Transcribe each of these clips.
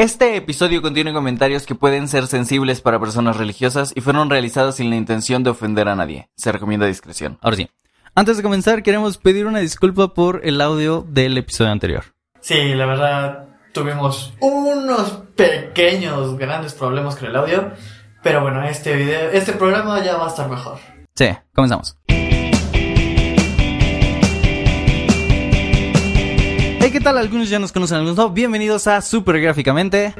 Este episodio contiene comentarios que pueden ser sensibles para personas religiosas y fueron realizados sin la intención de ofender a nadie. Se recomienda discreción. Ahora sí. Antes de comenzar, queremos pedir una disculpa por el audio del episodio anterior. Sí, la verdad, tuvimos unos pequeños, grandes problemas con el audio. Pero bueno, este video, este programa ya va a estar mejor. Sí, comenzamos. Hey, ¿qué tal? Algunos ya nos conocen, algunos no. Bienvenidos a Super Gráficamente.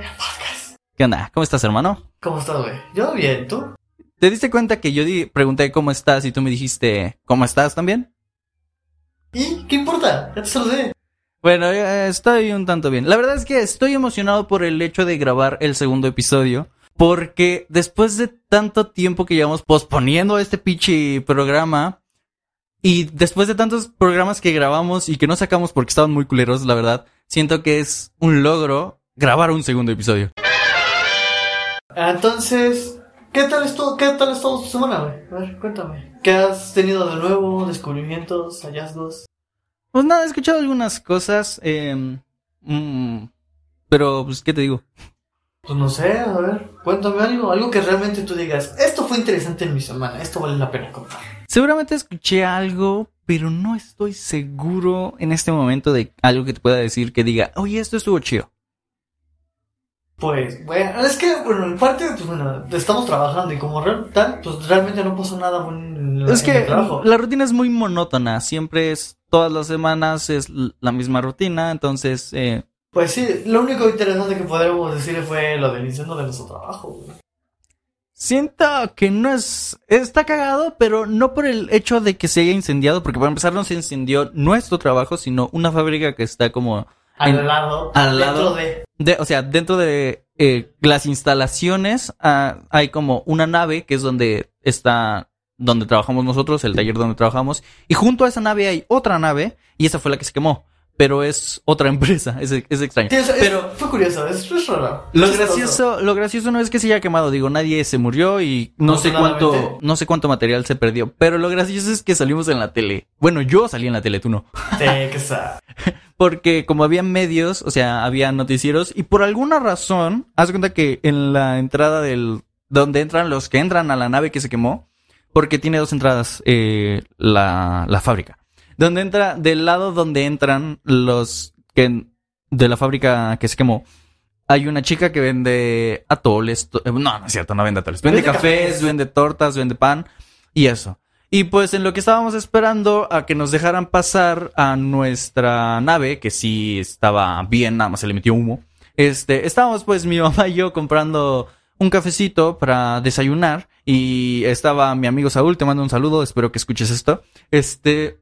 ¿Qué onda? ¿Cómo estás, hermano? ¿Cómo estás, güey? Yo bien, ¿tú? ¿Te diste cuenta que yo pregunté cómo estás y tú me dijiste cómo estás también? ¿Y qué importa? Ya te saludé. Bueno, eh, estoy un tanto bien. La verdad es que estoy emocionado por el hecho de grabar el segundo episodio. Porque después de tanto tiempo que llevamos posponiendo este pinche programa. Y después de tantos programas que grabamos y que no sacamos porque estaban muy culeros, la verdad. Siento que es un logro grabar un segundo episodio. Entonces, ¿qué tal estuvo, qué tal estuvo tu semana, güey? A ver, cuéntame. ¿Qué has tenido de nuevo? ¿Descubrimientos? ¿Hallazgos? Pues nada, he escuchado algunas cosas. eh, mm, pero, pues, ¿qué te digo? Pues no sé, a ver, cuéntame algo. Algo que realmente tú digas, esto fue interesante en mi semana, esto vale la pena contar. Seguramente escuché algo, pero no estoy seguro en este momento de algo que te pueda decir que diga, oye, esto estuvo chido. Pues, bueno, es que, bueno, en parte, pues bueno, estamos trabajando y como real, tal, pues realmente no pasó nada en, Es en que el trabajo. la rutina es muy monótona, siempre es, todas las semanas es la misma rutina, entonces, eh, Pues sí, lo único interesante que podríamos decir fue lo del incendio de nuestro trabajo, güey. Siento que no es, está cagado, pero no por el hecho de que se haya incendiado, porque para empezar no se incendió nuestro trabajo, sino una fábrica que está como Al En- lado, al dentro lado. de... De, o sea, dentro de eh, las instalaciones ah, hay como una nave que es donde está, donde trabajamos nosotros, el taller donde trabajamos, y junto a esa nave hay otra nave, y esa fue la que se quemó, pero es otra empresa, es, es extraño. Sí, es- Pero fue curioso, es, es raro. lo gracioso, lo gracioso no es que se haya quemado, digo, nadie se murió y no sé cuánto, no sé cuánto material se perdió, pero lo gracioso es que salimos en la tele. Bueno, yo salí en la tele, tú no. Porque como había medios, o sea, había noticieros, y por alguna razón, haz cuenta que en la entrada del. donde entran los que entran a la nave que se quemó, porque tiene dos entradas eh, la, la fábrica. Donde entra, del lado donde entran los que de la fábrica que se quemó, hay una chica que vende atoles. to- eh, No, no es cierto, no vende atoles. Vende, Vende cafés, cafés. vende tortas, vende pan y eso. Y pues en lo que estábamos esperando a que nos dejaran pasar a nuestra nave, que sí estaba bien, nada más se le metió humo. Este, estábamos pues mi mamá y yo comprando un cafecito para desayunar y estaba mi amigo Saúl, te mando un saludo, espero que escuches esto. Este,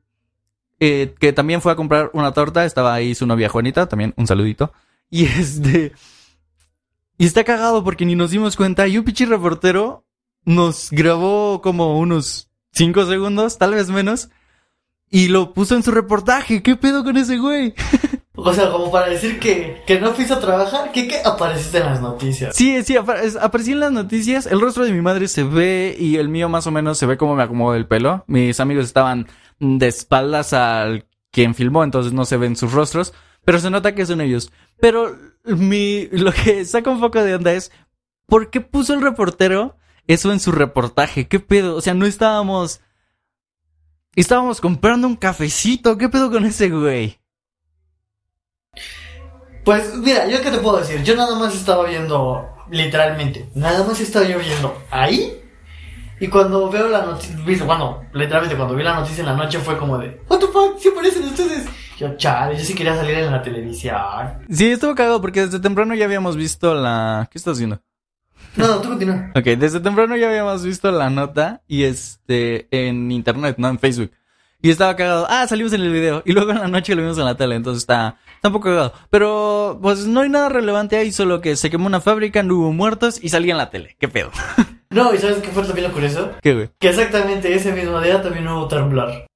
eh, que también fue a comprar una torta, estaba ahí su novia Juanita, también un saludito. Y este, y está cagado porque ni nos dimos cuenta y un pichi reportero nos grabó como unos 5 segundos, tal vez menos, y lo puso en su reportaje. ¿Qué pedo con ese güey? O sea, como para decir que, que no fuiste a trabajar, que, que apareciste en las noticias. Sí, sí, es- aparecí en las noticias. El rostro de mi madre se ve y el mío más o menos se ve como me acomodo el pelo. Mis amigos estaban de espaldas al quien filmó, entonces no se ven sus rostros, pero se nota que son ellos. Pero mi, lo que saca un poco de onda es, ¿por qué puso el reportero eso en su reportaje? ¿Qué pedo? O sea, no estábamos... Estábamos comprando un cafecito. ¿Qué pedo con ese güey? Pues mira, yo qué te puedo decir, yo nada más estaba viendo, literalmente, nada más estaba yo viendo ahí. Y cuando veo la noticia, bueno, literalmente cuando vi la noticia en la noche fue como de, what the fuck, ¿sí aparecen ustedes? Yo, chale, yo sí quería salir en la televisión. Sí, estuvo cagado porque desde temprano ya habíamos visto la... ¿Qué estás haciendo? No, no, tú continúa. Ok, desde temprano ya habíamos visto la nota y este en internet, no en Facebook. Y estaba cagado. Ah, salimos en el video. Y luego en la noche lo vimos en la tele. Entonces está, está un poco cagado. Pero, pues no hay nada relevante ahí, solo que se quemó una fábrica, no hubo muertos y salía en la tele. ¿Qué pedo? No, ¿y sabes qué fue también lo curioso? ¿Qué, güey? Que exactamente ese mismo día también hubo Tumblr.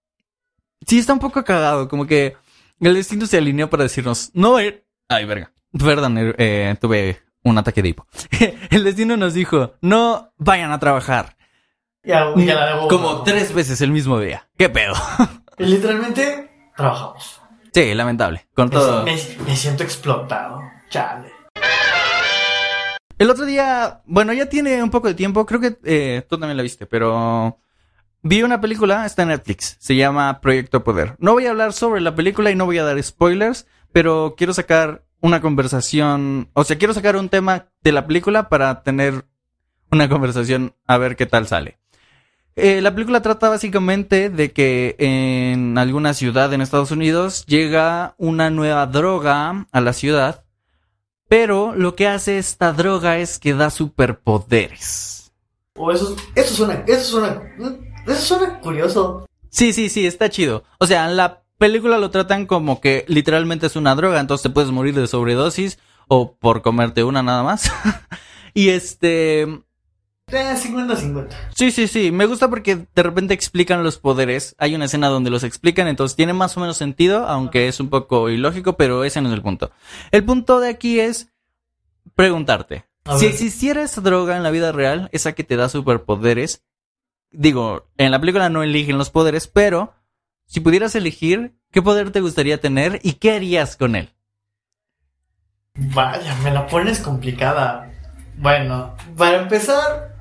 Sí, está un poco cagado. Como que el destino se alineó para decirnos, no va a ir. Ay, verga. Perdón, eh, tuve un ataque de hipo. el destino nos dijo, no vayan a trabajar. Ya, ya la debo. Como tres veces el mismo día. ¿Qué pedo? Y literalmente, trabajamos. Sí, lamentable. Con Me, todo. me- me siento explotado. Chale. El otro día, bueno, ya tiene un poco de tiempo, creo que eh, tú también la viste, pero vi una película, está en Netflix, se llama Proyecto Poder. No voy a hablar sobre la película y no voy a dar spoilers, pero quiero sacar una conversación, o sea, quiero sacar un tema de la película para tener una conversación a ver qué tal sale. Eh, la película trata básicamente de que en alguna ciudad en Estados Unidos llega una nueva droga a la ciudad, pero lo que hace esta droga es que da superpoderes. O eso, eso suena, eso suena, eso suena curioso. Sí, sí, sí, está chido. O sea, en la película lo tratan como que literalmente es una droga, entonces te puedes morir de sobredosis o por comerte una nada más. y este, 50-50. Sí, sí, sí. Me gusta porque de repente explican los poderes. Hay una escena donde los explican, entonces tiene más o menos sentido, aunque es un poco ilógico, pero ese no es el punto. El punto de aquí es preguntarte. Si existiera esa droga en la vida real, esa que te da superpoderes, digo, en la película no eligen los poderes, pero si pudieras elegir, ¿qué poder te gustaría tener y qué harías con él? Vaya, me la pones complicada. Bueno, para empezar,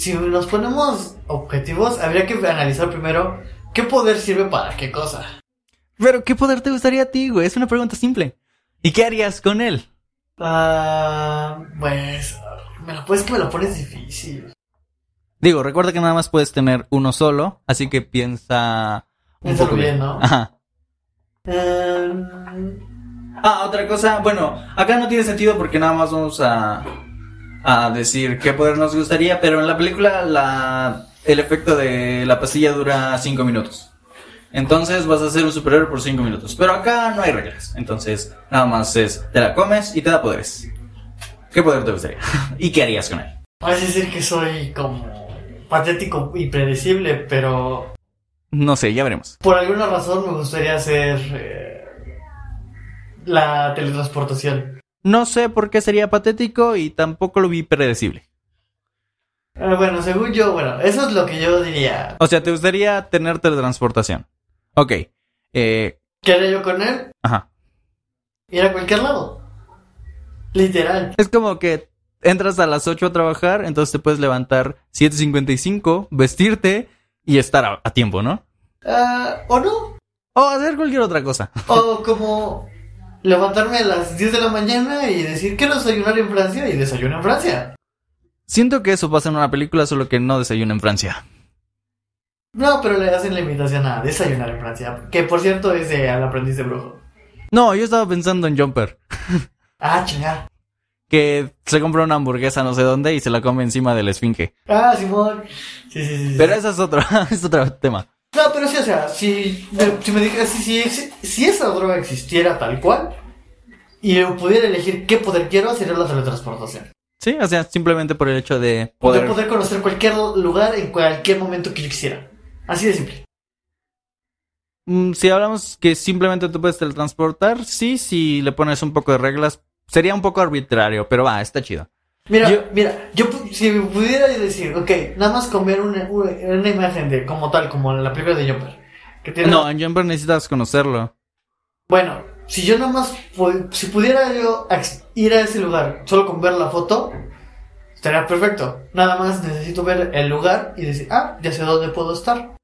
si nos ponemos objetivos, habría que analizar primero qué poder sirve para qué cosa. Pero, ¿qué poder te gustaría a ti, güey? Es una pregunta simple. ¿Y qué harías con él? Ah, pues, me la puedes que me la pones difícil. Digo, recuerda que nada más puedes tener uno solo, así que piensa un Piénsalo poco bien, ¿no? Ajá. Em, Ah, otra cosa, bueno, acá no tiene sentido porque nada más vamos a, a decir qué poder nos gustaría, pero en la película la, el efecto de la pastilla dura 5 minutos. Entonces vas a ser un superhéroe por 5 minutos. Pero acá no hay reglas. Entonces, nada más es, te la comes y te da poderes. ¿Qué poder te gustaría? ¿Y qué harías con él? vas a decir que soy como patético y predecible, pero No sé, ya veremos. por alguna razón me gustaría hacer eh, la teletransportación. No sé por qué sería patético y tampoco lo vi predecible. Bueno, según yo, bueno, eso es lo que yo diría. O sea, te gustaría tener teletransportación. Ok. Eh, ¿Qué haría yo con él? ajá. Ir a cualquier lado. Literal. Es como que entras a las 8 a trabajar, entonces te puedes levantar 7.55, vestirte y estar a, a tiempo, ¿no? Ah, o no. O hacer cualquier otra cosa. O como levantarme a las 10 de la mañana y decir quiero desayunar en Francia y desayuno en Francia. Siento que eso pasa en una película, solo que no desayuna en Francia. No, pero le hacen la invitación a desayunar en Francia. Que por cierto es de Al aprendiz de brujo. No, yo estaba pensando en Jumper, Ah, chingar. que se compra una hamburguesa no sé dónde y se la come encima del esfinge. Ah, Simón. Sí, sí, sí. sí. Pero eso es otro, es otro tema. No, pero sí, o sea, si me, si me dijeras, si, si, si esa droga existiera tal cual y pudiera elegir qué poder quiero, sería la teletransportación. Sí, o sea, simplemente por el hecho de Poder, poder... poder conocer cualquier lugar en cualquier momento que yo quisiera. Así de simple. Mm, Si hablamos que simplemente tú puedes teletransportar, sí, si le pones un poco de reglas, sería un poco arbitrario, pero va, está chido. Mira, Yo- mira, yo si pudiera decir, ok, nada más comer una, una, imagen de como tal, como en la película de Jumper. Que tiene, No, en Jumper necesitas conocerlo. Bueno, si yo nada más, si pudiera yo ir a ese lugar solo con ver la foto, estaría perfecto. Nada más necesito ver el lugar y decir, ah, ya sé dónde puedo estar.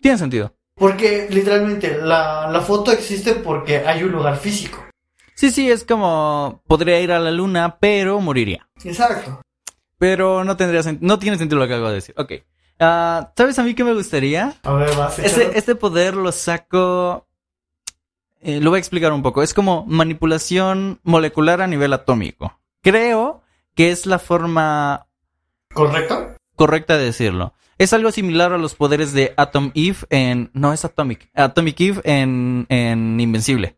Tiene sentido. Porque literalmente la, la foto existe porque hay un lugar físico. Sí, sí, es como podría ir a la luna, pero moriría. Exacto. Pero no tendría no tiene sentido lo que acabo de decir. Ok. Ah, ¿Sabes a mí qué me gustaría? A ver, vas échalo. Este, este poder lo saco. eh, lo voy a explicar un poco. Es como manipulación molecular a nivel atómico. Creo que es la forma ¿Correcto? correcta de decirlo. Es algo similar a los poderes de Atom Eve en. No es Atomic. Atomic Eve en, en Invencible.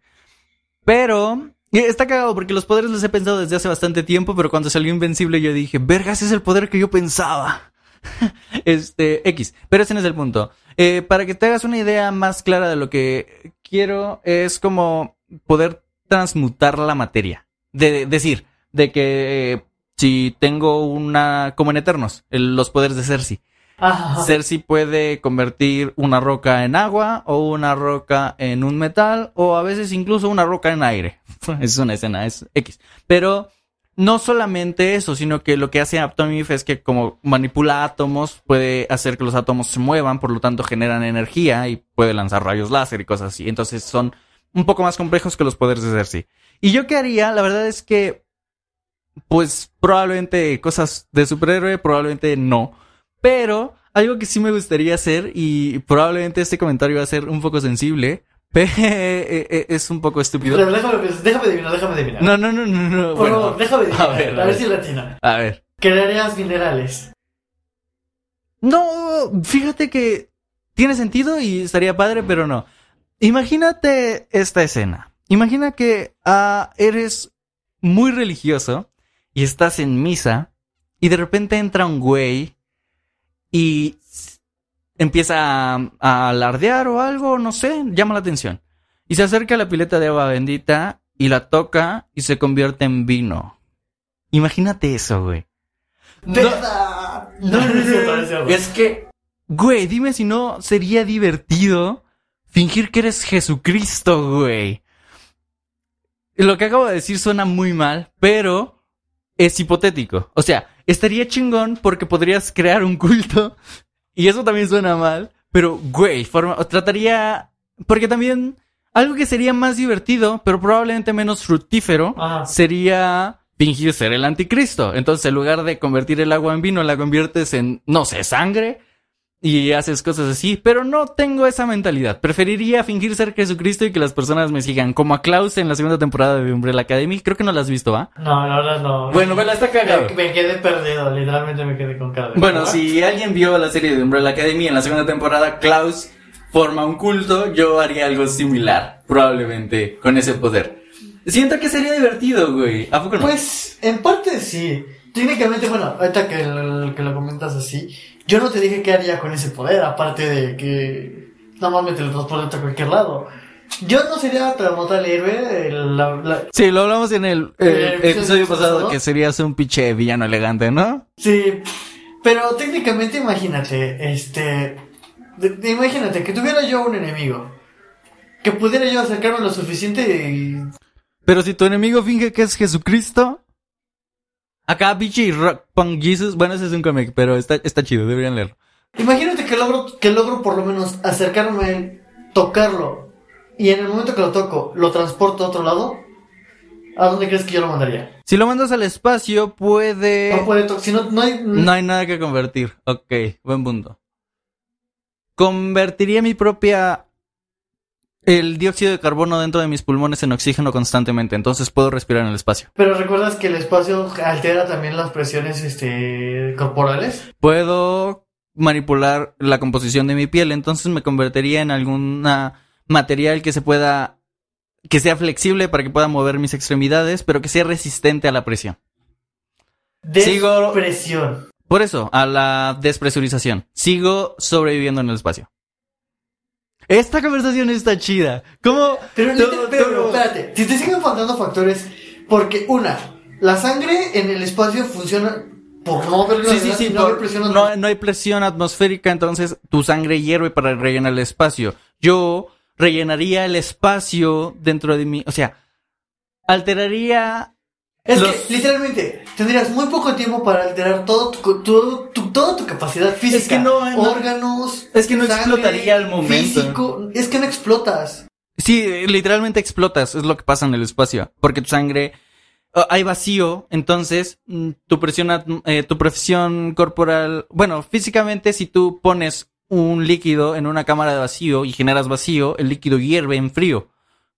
Pero. Y Está cagado porque los poderes los he pensado desde hace bastante tiempo, pero cuando salió Invencible yo dije, vergas, es el poder que yo pensaba. este, X. Pero ese no es el punto. Eh, para que te hagas una idea más clara de lo que quiero, es como poder transmutar la materia. De, decir, de que eh, si tengo una, como en Eternos, los poderes de Cersei. Ajá. Cersei puede convertir una roca en agua o una roca en un metal o a veces incluso una roca en aire. es una escena, es X. Pero no solamente eso, sino que lo que hace Aptomif es que como manipula átomos, puede hacer que los átomos se muevan, por lo tanto generan energía y puede lanzar rayos láser y cosas así. Entonces son un poco más complejos que los poderes de Cersei. Y yo qué haría, la verdad es que, pues probablemente cosas de superhéroe, probablemente no. Pero algo que sí me gustaría hacer, y probablemente este comentario va a ser un poco sensible, pero eh, eh, es un poco estúpido. Pero déjame, déjame adivinar, déjame adivinar. No, no, no, no, no. Bueno. déjame adivinar. A ver, a a ver ver. si latina. A ver. Crearías minerales. No, fíjate que tiene sentido y estaría padre, pero no. Imagínate esta escena. Imagina que ah, eres muy religioso y estás en misa y de repente entra un güey y empieza a, a alardear o algo, no sé, llama la atención. Y se acerca a la pileta de agua bendita y la toca y se convierte en vino. Imagínate eso, güey. No, no no. Es que, güey, dime si no sería divertido fingir que eres Jesucristo, güey. Lo que acabo de decir suena muy mal, pero es hipotético. O sea, estaría chingón porque podrías crear un culto y eso también suena mal, pero, güey, forma, trataría... Porque también algo que sería más divertido, pero probablemente menos fructífero, Ajá. sería fingir ser el anticristo. Entonces, en lugar de convertir el agua en vino, la conviertes en, no sé, sangre y haces cosas así. Pero no tengo esa mentalidad. Preferiría fingir ser Jesucristo y que las personas me sigan, como a Klaus en la segunda temporada de Umbrella Academy. Creo que no la has visto, ¿va? No, la verdad no. Bueno, vela, está cagado. Me, me quedé perdido, literalmente me quedé con cara Bueno, si alguien vio la serie de Umbrella Academy en la segunda temporada, Klaus forma un culto, yo haría algo similar, probablemente, con ese poder. Siento que sería divertido, güey. ¿A poco no? Pues, en parte sí. Técnicamente, bueno, ahorita que, que lo comentas así, yo no te dije qué haría con ese poder, aparte de que nada más me teletransporte a cualquier lado. Yo no sería como tal héroe, la- la- Sí, lo hablamos en el, eh, Eh, episodio episodio pasado, que serías un pinche villano elegante, ¿no? Sí, pero técnicamente imagínate, este, de- imagínate que tuviera yo un enemigo, que pudiera yo acercarme lo suficiente y... Pero si tu enemigo finge que es Jesucristo. Acá, pinche Rock Punk Jesus. Bueno, ese es un cómic, pero está, está chido, deberían leerlo. Imagínate que logro, que logro por lo menos acercarme a él, tocarlo, y en el momento que lo toco, lo transporto a otro lado, ¿a dónde crees que yo lo mandaría? Si lo mandas al espacio, puede. No puede to- si no, no hay... No hay nada que convertir. Ok, buen punto. Convertiría mi propia. El dióxido de carbono dentro de mis pulmones en oxígeno constantemente, entonces puedo respirar en el espacio. Pero recuerdas que el espacio altera también las presiones, este, corporales. Puedo manipular la composición de mi piel, entonces me convertiría en alguna material que se pueda, que sea flexible para que pueda mover mis extremidades, pero que sea resistente a la presión. Sigo- Despresión. Por eso, a la despresurización. Sigo sobreviviendo en el espacio. Esta conversación está chida. ¿Cómo? Pero, liter- pero, espérate, si te siguen faltando factores, porque una, la sangre en el espacio funciona por no haber Sí, sí, sí, no por- presión no, no hay presión atmosférica, entonces tu sangre hierve para rellenar el espacio. Yo rellenaría el espacio dentro de mí, o sea, alteraría... Es los- que, literalmente, tendrías muy poco tiempo para alterar todo tu, todo tu, toda tu capacidad física. Es que no, no- órganos. es que no sangre, explotaría al momento. Físico. Es que no explotas. Sí, literalmente explotas, es lo que pasa en el espacio, porque tu sangre... ah, hay vacío, entonces mm, tu presión, atm- eh, tu presión corporal, bueno, físicamente si tú pones un líquido en una cámara de vacío y generas vacío, el líquido hierve en frío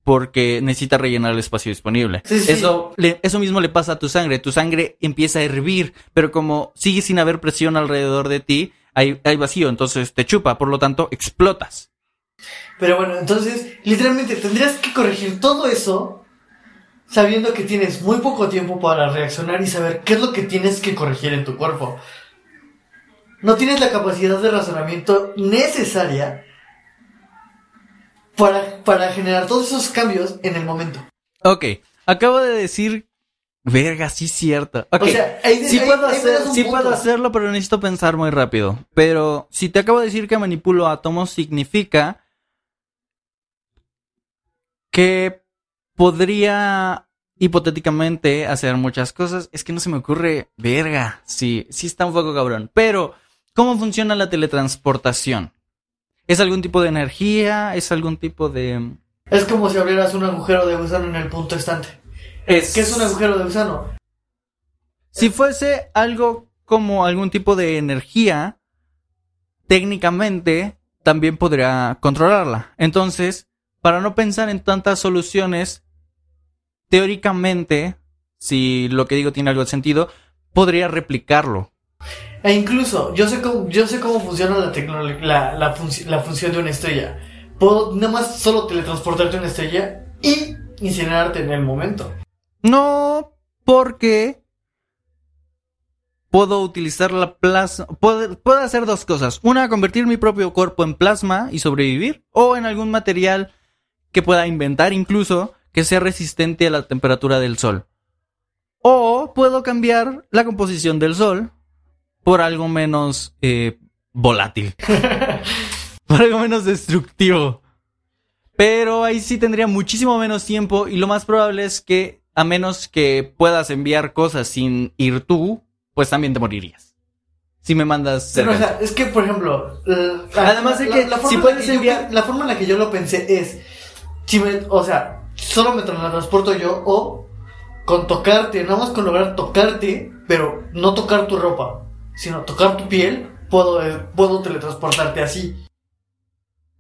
porque necesita rellenar el espacio disponible. Sí, sí. Eso, le- eso mismo le pasa a tu sangre. Tu sangre empieza a hervir, pero como sigue sin haber presión alrededor de ti, hay, hay vacío, entonces te chupa, por lo tanto explotas. Pero bueno, entonces, literalmente tendrías que corregir todo eso sabiendo que tienes muy poco tiempo para reaccionar y saber qué es lo que tienes que corregir en tu cuerpo. No tienes la capacidad de razonamiento necesaria para, para generar todos esos cambios en el momento. Ok, acabo de decir. Verga, sí, cierto. Ok, O sea, ahí- sí, ahí- puedo, ahí hacer- sí puedo hacerlo, pero necesito pensar muy rápido. Pero si te acabo de decir que manipulo átomos, significa que podría hipotéticamente hacer muchas cosas. Es que no se me ocurre, verga, sí, sí está un poco cabrón. Pero, ¿cómo funciona la teletransportación? ¿Es algún tipo de energía? ¿Es algún tipo de...? Es como si abrieras un agujero de gusano en el punto estante. Es... ¿Qué es un agujero de gusano? Si fuese algo como algún tipo de energía, técnicamente también podría controlarla. Entonces, para no pensar en tantas soluciones, teóricamente, si lo que digo tiene algo de sentido, podría replicarlo. E incluso, yo sé cómo, yo sé cómo funciona la, la, la, la función de una estrella. Puedo nada más solo teletransportarte a una estrella y incinerarte en el momento. No, porque puedo utilizar la plasma. Puedo, puedo hacer dos cosas. Una, convertir mi propio cuerpo en plasma y sobrevivir. O en algún material que pueda inventar incluso que sea resistente a la temperatura del sol. O puedo cambiar la composición del sol por algo menos eh, volátil. por algo menos destructivo. Pero ahí sí tendría muchísimo menos tiempo y lo más probable es que a menos que puedas enviar cosas sin ir tú, pues también te morirías. Si me mandas Pero, o cerca. sea, es que, por ejemplo, la- Además de que si la puedes que yo- enviar- la forma en la que yo lo pensé es, si me, o sea, solo me transporto yo o con tocarte, nada más con lograr tocarte, pero no tocar tu ropa, sino tocar tu piel, puedo, eh, puedo teletransportarte así.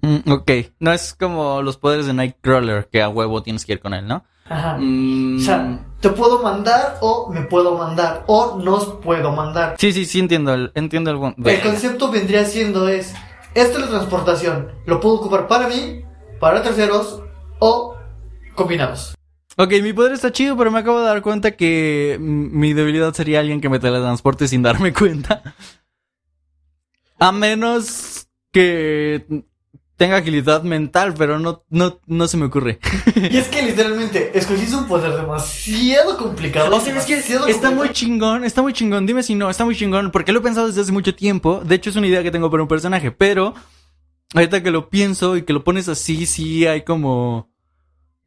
Mm, ok, no es como los poderes de Nightcrawler que a huevo tienes que ir con él, ¿no? Ajá. Mm, O sea, te puedo mandar o me puedo mandar o nos puedo mandar. sí, sí, sí entiendo el, entiendo el, concepto vendría siendo es, es teletransportación, lo puedo ocupar para mí, para terceros o combinados. Ok, mi poder está chido, pero me acabo de dar cuenta que mi debilidad sería alguien que me teletransporte sin darme cuenta. A menos que tenga agilidad mental, pero no, no, no se me ocurre. Y es que literalmente escogiste un poder demasiado complicado. O sea, es que está muy chingón, está muy chingón. Dime si no, está muy chingón, porque lo he pensado desde hace mucho tiempo. De hecho, es una idea que tengo para un personaje, pero ahorita que lo pienso y que lo pones así, sí hay como.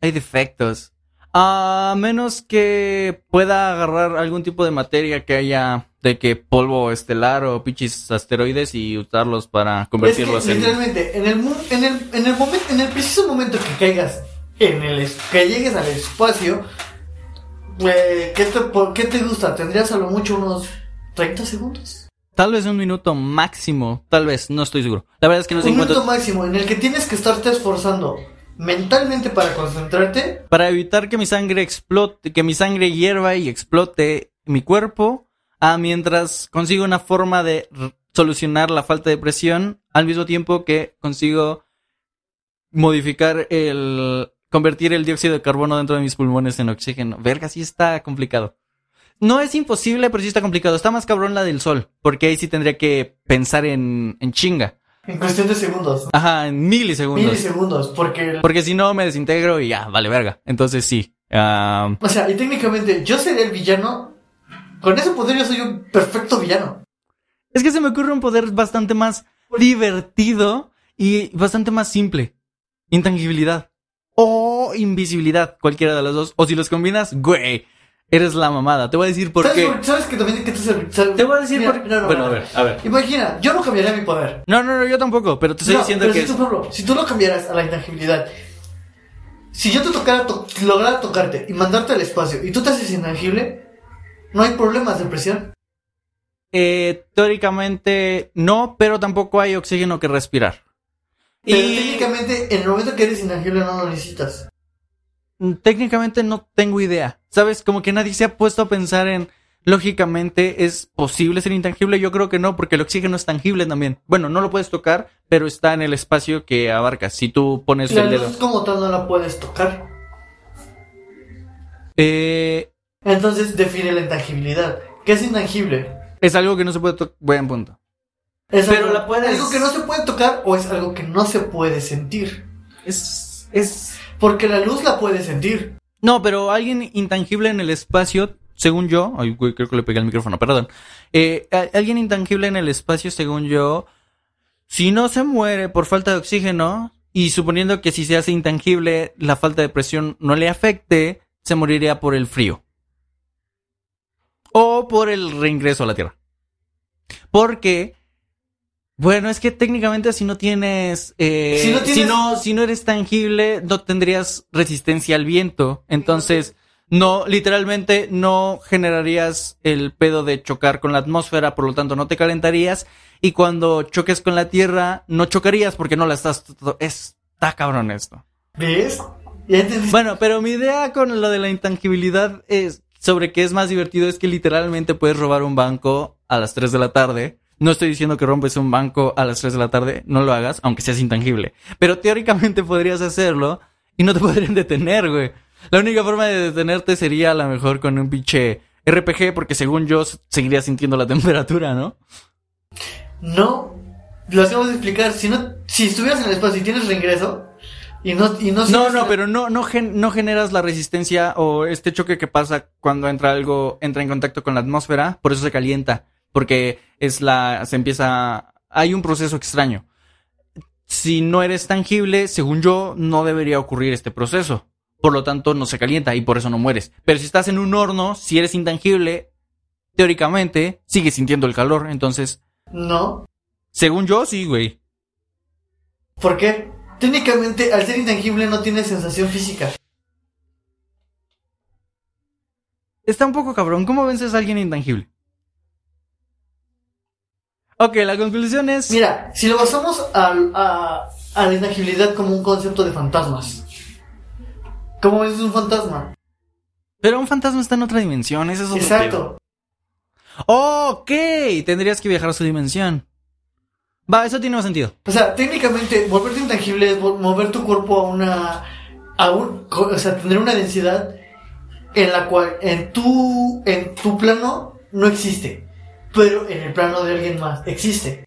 Hay defectos. A menos que pueda agarrar algún tipo de materia que haya de que polvo estelar o pichis asteroides y usarlos para Es que, convertirlos en. literalmente, en el, en el, en el momento, en el preciso momento que caigas en el, que llegues al espacio, eh, ¿qué te, por- ¿qué te gusta? ¿Tendrías a lo mucho unos 30 segundos? Tal vez un minuto máximo, tal vez, no estoy seguro. La verdad es que no sé un cuánto- minuto máximo en el que tienes que estarte esforzando mentalmente para concentrarte. para evitar que mi sangre explote, que mi sangre hierva y explote mi cuerpo, ah, mientras consigo una forma de solucionar la falta de presión, al mismo tiempo que consigo modificar el, convertir el dióxido de carbono dentro de mis pulmones en oxígeno. Verga, sí está complicado. No es imposible, pero sí está complicado. Está más cabrón la del sol, porque ahí sí tendría que pensar en, en chinga. En cuestión de segundos. Ajá, en milisegundos. Milisegundos. Porque, Porque si no me desintegro y ya, vale verga. Entonces sí. o sea, y técnicamente yo sería el villano. Con ese poder yo soy un perfecto villano. Es que se me ocurre un poder bastante más divertido y bastante más simple. Intangibilidad. O invisibilidad, cualquiera de las dos. O si los combinas, güey, eres la mamada. Te voy a decir por ¿Sabes, qué. ¿Sabes que también que sirve? ¿Sabes? Te voy a decir Mira, por qué. no, no, bueno, no. a ver, a ver. Imagina, yo no cambiaría mi poder. No, no, no, yo tampoco, pero te estoy diciendo pero que. si tú, por ejemplo, si tú lo cambiaras a la intangibilidad, si yo te tocara, to- lograra tocarte y mandarte al espacio y tú te haces intangible, no hay problemas de presión. Eh, teóricamente no, pero tampoco hay oxígeno que respirar. Pero Y técnicamente, en el momento que eres intangible, no lo necesitas. Mm, técnicamente no tengo idea. ¿Sabes? Como que nadie se ha puesto a pensar en. Lógicamente, ¿es posible ser intangible? Yo creo que no, porque el oxígeno es tangible también. Bueno, no lo puedes tocar, pero está en el espacio que abarcas. Si tú pones La el dedo. luz como tal no la puedes tocar. Eh, Entonces define la intangibilidad. ¿Qué es intangible? es algo que no se puede tocar. Buen punto. ¿Es Pero algo, la puedes- algo que no se puede tocar o es algo que no se puede sentir? Es. Es. Porque la luz la puede sentir. No, pero alguien intangible en el espacio, según yo. Ay, creo que le pegué el micrófono, perdón. Eh, alguien intangible en el espacio, según yo. Si no se muere por falta de oxígeno, y suponiendo que si se hace intangible, la falta de presión no le afecte, se moriría por el frío. O por el reingreso a la Tierra. Porque, bueno, es que técnicamente si no tienes, eh, Si no si, tienes- no, si no eres tangible, no tendrías resistencia al viento. Entonces, no, literalmente no generarías el pedo de chocar con la atmósfera, por lo tanto no te calentarías. Y cuando choques con la Tierra, no chocarías porque no la estás... Está cabrón esto. ¿Ves? Bueno, pero mi idea con lo de la intangibilidad es sobre que es más divertido es que literalmente puedes robar un banco a las 3 de la tarde. No estoy diciendo que rompes un banco a las 3 de la tarde, no lo hagas, aunque seas intangible. Pero teóricamente podrías hacerlo y no te podrían detener, güey. La única forma de detenerte sería a lo mejor con un pinche RPG, porque según yo seguiría sintiendo la temperatura, ¿no? No, lo acabas de explicar. Si no, si estuvieras en el espacio y tienes reingreso y no, y no, No, no, pero no, no, gen- no generas la resistencia o este choque que pasa cuando entra algo, entra en contacto con la atmósfera, por eso se calienta, porque es la, se empieza, hay un proceso extraño. Si no eres tangible, según yo, no debería ocurrir este proceso. Por lo tanto, no se calienta y por eso no mueres. Pero si estás en un horno, si eres intangible, teóricamente, sigues sintiendo el calor. Entonces, No, según yo, sí, güey. ¿por qué? Técnicamente, al ser intangible no tienes sensación física. Está un poco cabrón. ¿Cómo vences a alguien intangible? Ok, la conclusión es... Mira, si lo basamos al- a, a la intangibilidad como un concepto de fantasmas. ¿Cómo es un fantasma? Pero un fantasma está en otra dimensión, ese es otro. Exacto. Ok, tendrías que viajar a su dimensión. Va, eso tiene más sentido. O sea, técnicamente, volverte intangible es mover tu cuerpo a una. A un, o sea, tener una densidad en la cual en tu, en tu plano no existe. Pero en el plano de alguien más existe.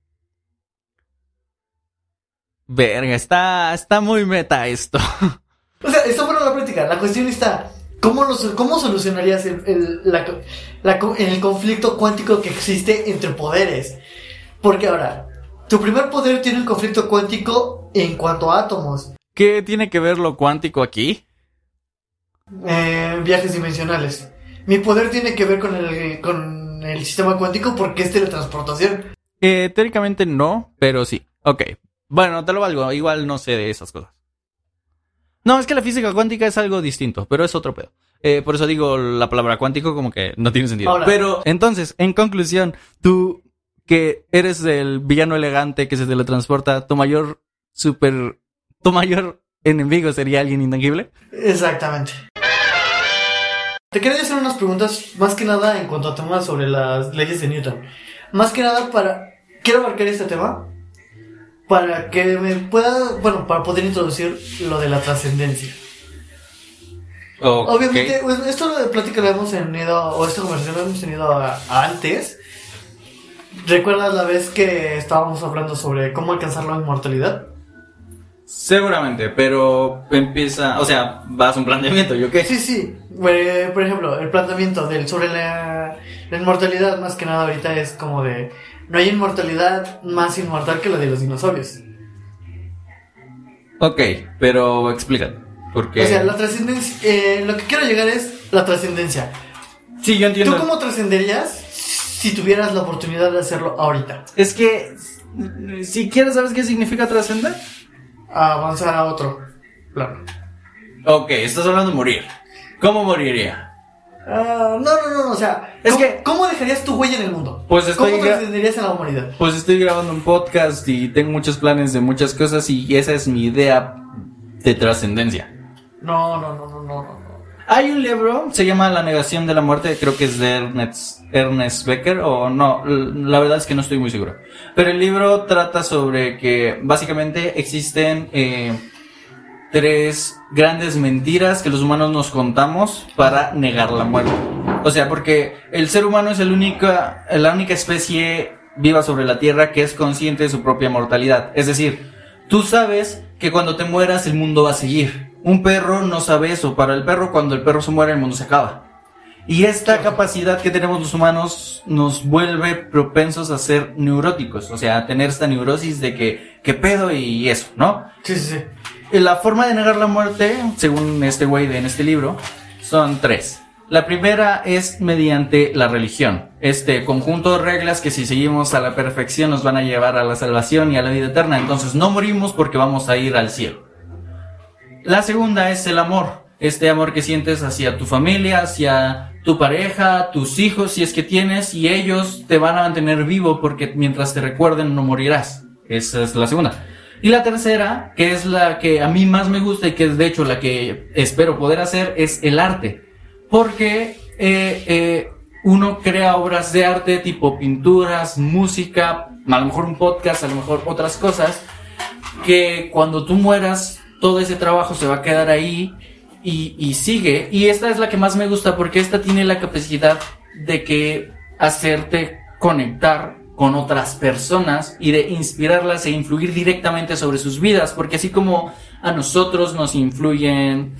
Verga, está, está muy meta esto. O sea, está bueno la práctica. La cuestión está. ¿Cómo, lo, cómo solucionarías el, el- la la el conflicto cuántico que existe entre poderes? Porque ahora, tu primer poder tiene un conflicto cuántico en cuanto a átomos. ¿Qué tiene que ver lo cuántico aquí? Eh, viajes dimensionales. Mi poder tiene que ver con el, con el sistema cuántico porque es teletransportación. Eh, teóricamente no, pero sí. Ok. Bueno, te lo valgo, igual no sé de esas cosas. No, es que la física cuántica es algo distinto, pero es otro pedo. Eh, por eso digo la palabra cuántico como que no tiene sentido. Pero entonces, en conclusión, tú que eres el villano elegante que se teletransporta, tu mayor super, tu mayor enemigo sería alguien intangible. Exactamente. Te quería hacer unas preguntas más que nada en cuanto a temas sobre las leyes de Newton. Más que nada para... Quiero abarcar este tema para que me pueda... Bueno, para poder introducir lo de la trascendencia. Obviamente, pues, esto de plática lo hemos tenido, o esta conversación lo hemos tenido a- antes. ¿Recuerdas la vez que estábamos hablando sobre cómo alcanzar la inmortalidad? Seguramente, pero empieza, o sea, vas a un planteamiento, ¿yo qué? Sí, sí. Eh, por ejemplo, el planteamiento del, sobre la, la inmortalidad, más que nada ahorita es como de... No hay inmortalidad más inmortal que la de los dinosaurios. Ok, pero explícate. Porque... O sea, la trascendencia... eh, lo que quiero llegar es la trascendencia. Sí, yo entiendo. ¿Tú cómo trascenderías si tuvieras la oportunidad de hacerlo ahorita? Es que, si quieres, ¿sabes qué significa trascender? A avanzar a otro plano. Ok, estás hablando de morir. ¿Cómo moriría? Ah, no, no, no, no, o sea... Es ¿cómo, que- ¿Cómo dejarías tu huella en el mundo? Pues estoy ¿Cómo trascenderías en la humanidad? Pues estoy grabando un podcast y tengo muchos planes de muchas cosas y esa es mi idea de trascendencia. No, no, no, no, no, no. Hay un libro, se llama La negación de la muerte, creo que es de Ernest, Ernest Becker, o no, la verdad es que no estoy muy seguro. Pero el libro trata sobre que básicamente existen eh, tres grandes mentiras que los humanos nos contamos para negar la muerte. O sea, porque el ser humano es el única, la única especie viva sobre la Tierra que es consciente de su propia mortalidad. Es decir, tú sabes que cuando te mueras el mundo va a seguir. Un perro no sabe eso. Para el perro, cuando el perro se muere, el mundo se acaba. Y esta capacidad que tenemos los humanos nos vuelve propensos a ser neuróticos, o sea, a tener esta neurosis de que, ¿qué pedo? Y eso, ¿no? Sí, sí, sí. La forma de negar la muerte, según este güey de en este libro, son tres. La primera es mediante la religión. Este conjunto de reglas que si seguimos a la perfección nos van a llevar a la salvación y a la vida eterna. Entonces no morimos porque vamos a ir al cielo. La segunda es el amor. Este amor que sientes hacia tu familia, hacia tu pareja, tus hijos, si es que tienes, y ellos te van a mantener vivo porque mientras te recuerden no morirás. Esa es la segunda. Y la tercera, que es la que a mí más me gusta y que es de hecho la que espero poder hacer, es el arte. Porque eh, eh, uno crea obras de arte tipo pinturas, música, a lo mejor un podcast, a lo mejor otras cosas, que cuando tú mueras, todo ese trabajo se va a quedar ahí y, y sigue. Y esta es la que más me gusta porque esta tiene la capacidad de que hacerte conectar con otras personas y de inspirarlas e influir directamente sobre sus vidas, porque así como a nosotros nos influyen,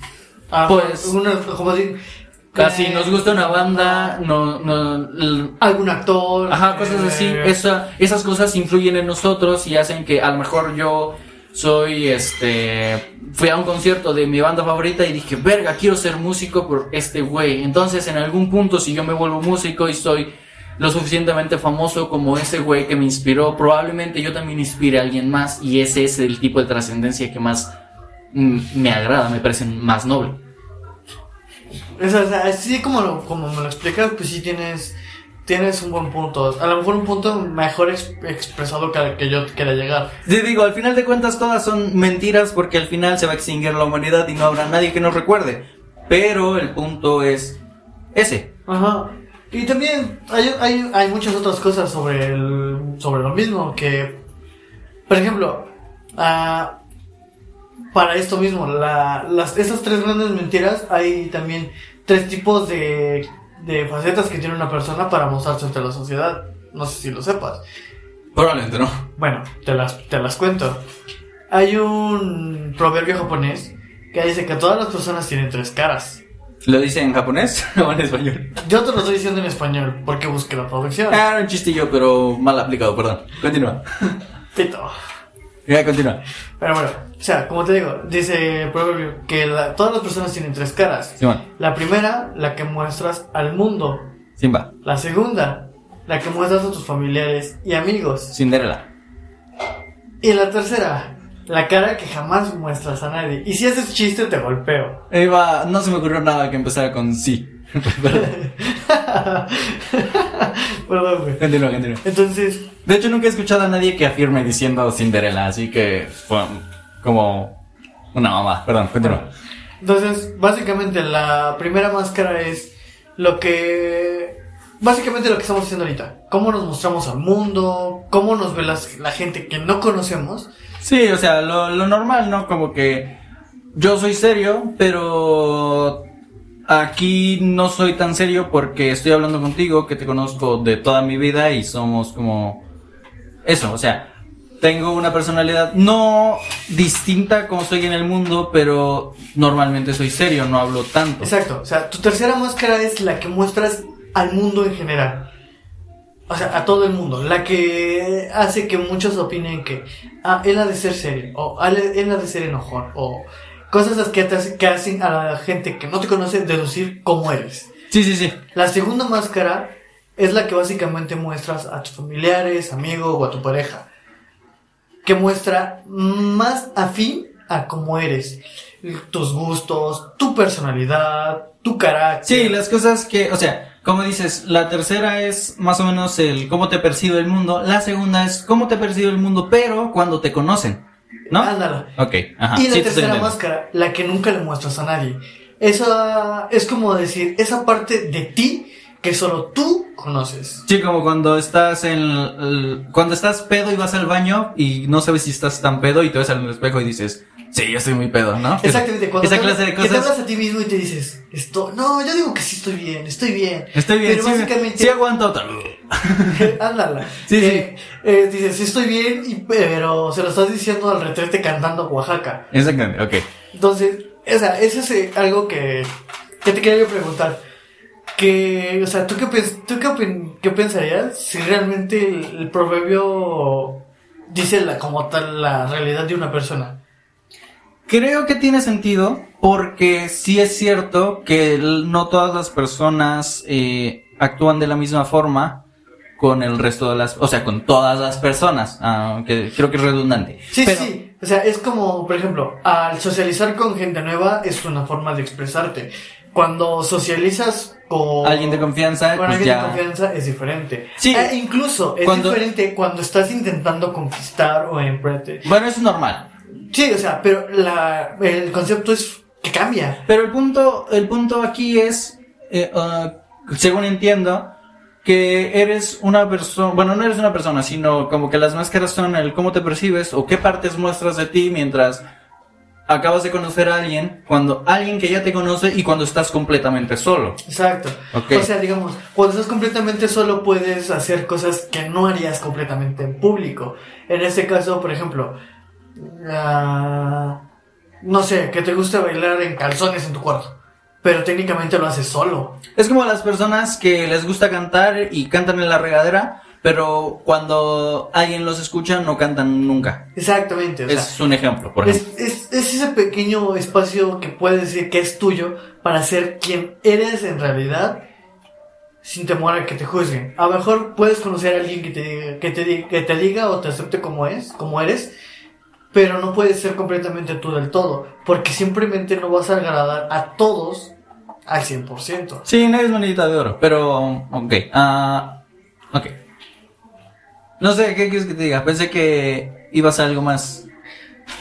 Ah, pues como casi eh, nos gusta una banda, no, no, algún actor. Ajá, cosas así. eh, Esa, esas cosas influyen en nosotros y hacen que a lo mejor yo soy, este, fui a un concierto de mi banda favorita y dije, verga, quiero ser músico por este güey. Entonces, en algún punto, si yo me vuelvo músico y soy lo suficientemente famoso como ese güey que me inspiró, probablemente yo también inspire a alguien más y ese es el tipo de trascendencia que más mm, me agrada, me parece más noble. Sea, así como, como me lo explicas, pues sí tienes, tienes un buen punto. A lo mejor un punto mejor ex- expresado que al que yo quería llegar. Te digo, al final de cuentas todas son mentiras porque al final se va a extinguir la humanidad y no habrá nadie que nos recuerde. Pero el punto es ese. Ajá. Y también hay, hay, hay muchas otras cosas sobre, el, sobre lo mismo que, por ejemplo, ah, para esto mismo, la, las, esas tres grandes mentiras, hay también tres tipos de, de facetas que tiene una persona para mostrarse ante la sociedad. No sé si lo sepas. Probablemente no. Bueno, te las, te las cuento. Hay un proverbio japonés que dice que todas las personas tienen tres caras. ¿Lo dice en japonés o en español? Yo te lo estoy diciendo en español porque busqué la traducción. Ah, era un chistillo, pero mal aplicado, perdón. Continúa. Pito. Ya, continúa. Pero bueno, o sea, como te digo, dice el proverbio que la- todas las personas tienen tres caras. Simón. La primera, la que muestras al mundo. Simba. La segunda, la que muestras a tus familiares y amigos. Cinderella. Y la tercera, la cara que jamás muestras a nadie. Y si haces chiste, te golpeo. Iba, no se me ocurrió nada que empezara con sí. Perdón. Güey. continúa, continúa. Entonces, De hecho, nunca he escuchado a nadie que afirme diciendo Cinderella, así que fue como una mamá. Perdón, continúa. entonces, básicamente la primera máscara es lo que... Básicamente lo que estamos haciendo ahorita. Cómo nos mostramos al mundo, cómo nos ve las- la gente que no conocemos. Sí, o sea, lo, lo normal, ¿no? Como que yo soy serio, pero aquí no soy tan serio porque estoy hablando contigo, que te conozco de toda mi vida y somos como eso, o sea, tengo una personalidad no distinta como soy en el mundo, pero normalmente soy serio, no hablo tanto. Exacto. O sea, tu tercera máscara es la que muestras al mundo en general. O sea, a todo el mundo. La que hace que muchos opinen que ah, él ha de ser serio. O "Ah, él, ha de ser enojón. O cosas que, te que hacen a la gente que no te conoce deducir cómo eres. Sí, sí, sí. La segunda máscara es la que básicamente muestras a tus familiares, amigos o a tu pareja. Que muestra más afín a cómo eres. Tus gustos, tu personalidad, tu carácter. Sí, las cosas que, o sea, como dices, la tercera es más o menos el cómo te percibe el mundo, la segunda es cómo te percibe el mundo, pero cuando te conocen, ¿no? Ándala. Ok, ajá. y la sí, tercera máscara, la que nunca le muestras a nadie. Esa es como decir, esa parte de ti que solo tú conoces. Sí, como cuando estás en el- cuando estás pedo y vas al baño y no sabes si estás tan pedo y te ves al espejo y dices, sí, yo estoy muy pedo, ¿no? Exactamente, cuando esa te, clase de que te cosas. hablas a ti mismo y te dices, esto, no, yo digo que sí estoy bien, estoy bien. Estoy bien, Pero sí, básicamente, sí aguanto otra. ándala. Sí, que, eh, dices, sí estoy bien, y, pero se lo estás diciendo al retrete cantando Oaxaca. Exactamente, ok. Entonces, o sea, eso es eh, algo que, que te quería yo preguntar. Que, o sea, ¿tú qué, tú qué, qué pensarías si realmente el, el proverbio dice la, como tal la realidad de una persona? Creo que tiene sentido porque sí es cierto que no todas las personas eh, actúan de la misma forma con el resto de las, o sea, con todas las personas, aunque creo que es redundante. Sí, Pero- sí. O sea, es como, por ejemplo, al socializar con gente nueva es una forma de expresarte. Cuando socializas con Alguien de confianza, con pues alguien ya. de confianza es diferente. Sí. Eh, incluso es Cuando- diferente cuando estás intentando conquistar o emprender. Bueno, eso es normal. Sí, o sea, pero la, el concepto es que cambia. Pero el punto, el punto aquí es, eh, ah, según entiendo, que eres una persona, bueno, no eres una persona, sino como que las máscaras son el cómo te percibes o qué partes muestras de ti mientras acabas de conocer a alguien, cuando alguien que ya te conoce y cuando estás completamente solo. Exacto. O sea, digamos, cuando estás completamente solo puedes hacer cosas que no harías completamente en público. En este caso, por ejemplo, no sé, que te gusta bailar en calzones en tu cuarto, pero técnicamente lo haces solo. Es como las personas que les gusta cantar y cantan en la regadera, pero cuando alguien los escucha no cantan nunca. Exactamente. O sea, Es un ejemplo, por ejemplo. es, es, es ese pequeño espacio que puedes decir que es tuyo para ser quien eres en realidad sin temor a que te juzguen. A lo mejor puedes conocer a alguien que te, que te, que te diga o te acepte como es, como eres, pero no puedes ser completamente tú del todo, porque simplemente no vas a agradar a todos al 100%. Sí, nadie es monedita de oro, pero ok. ah ok. No sé, ¿qué quieres que te diga? Pensé que ibas a algo más.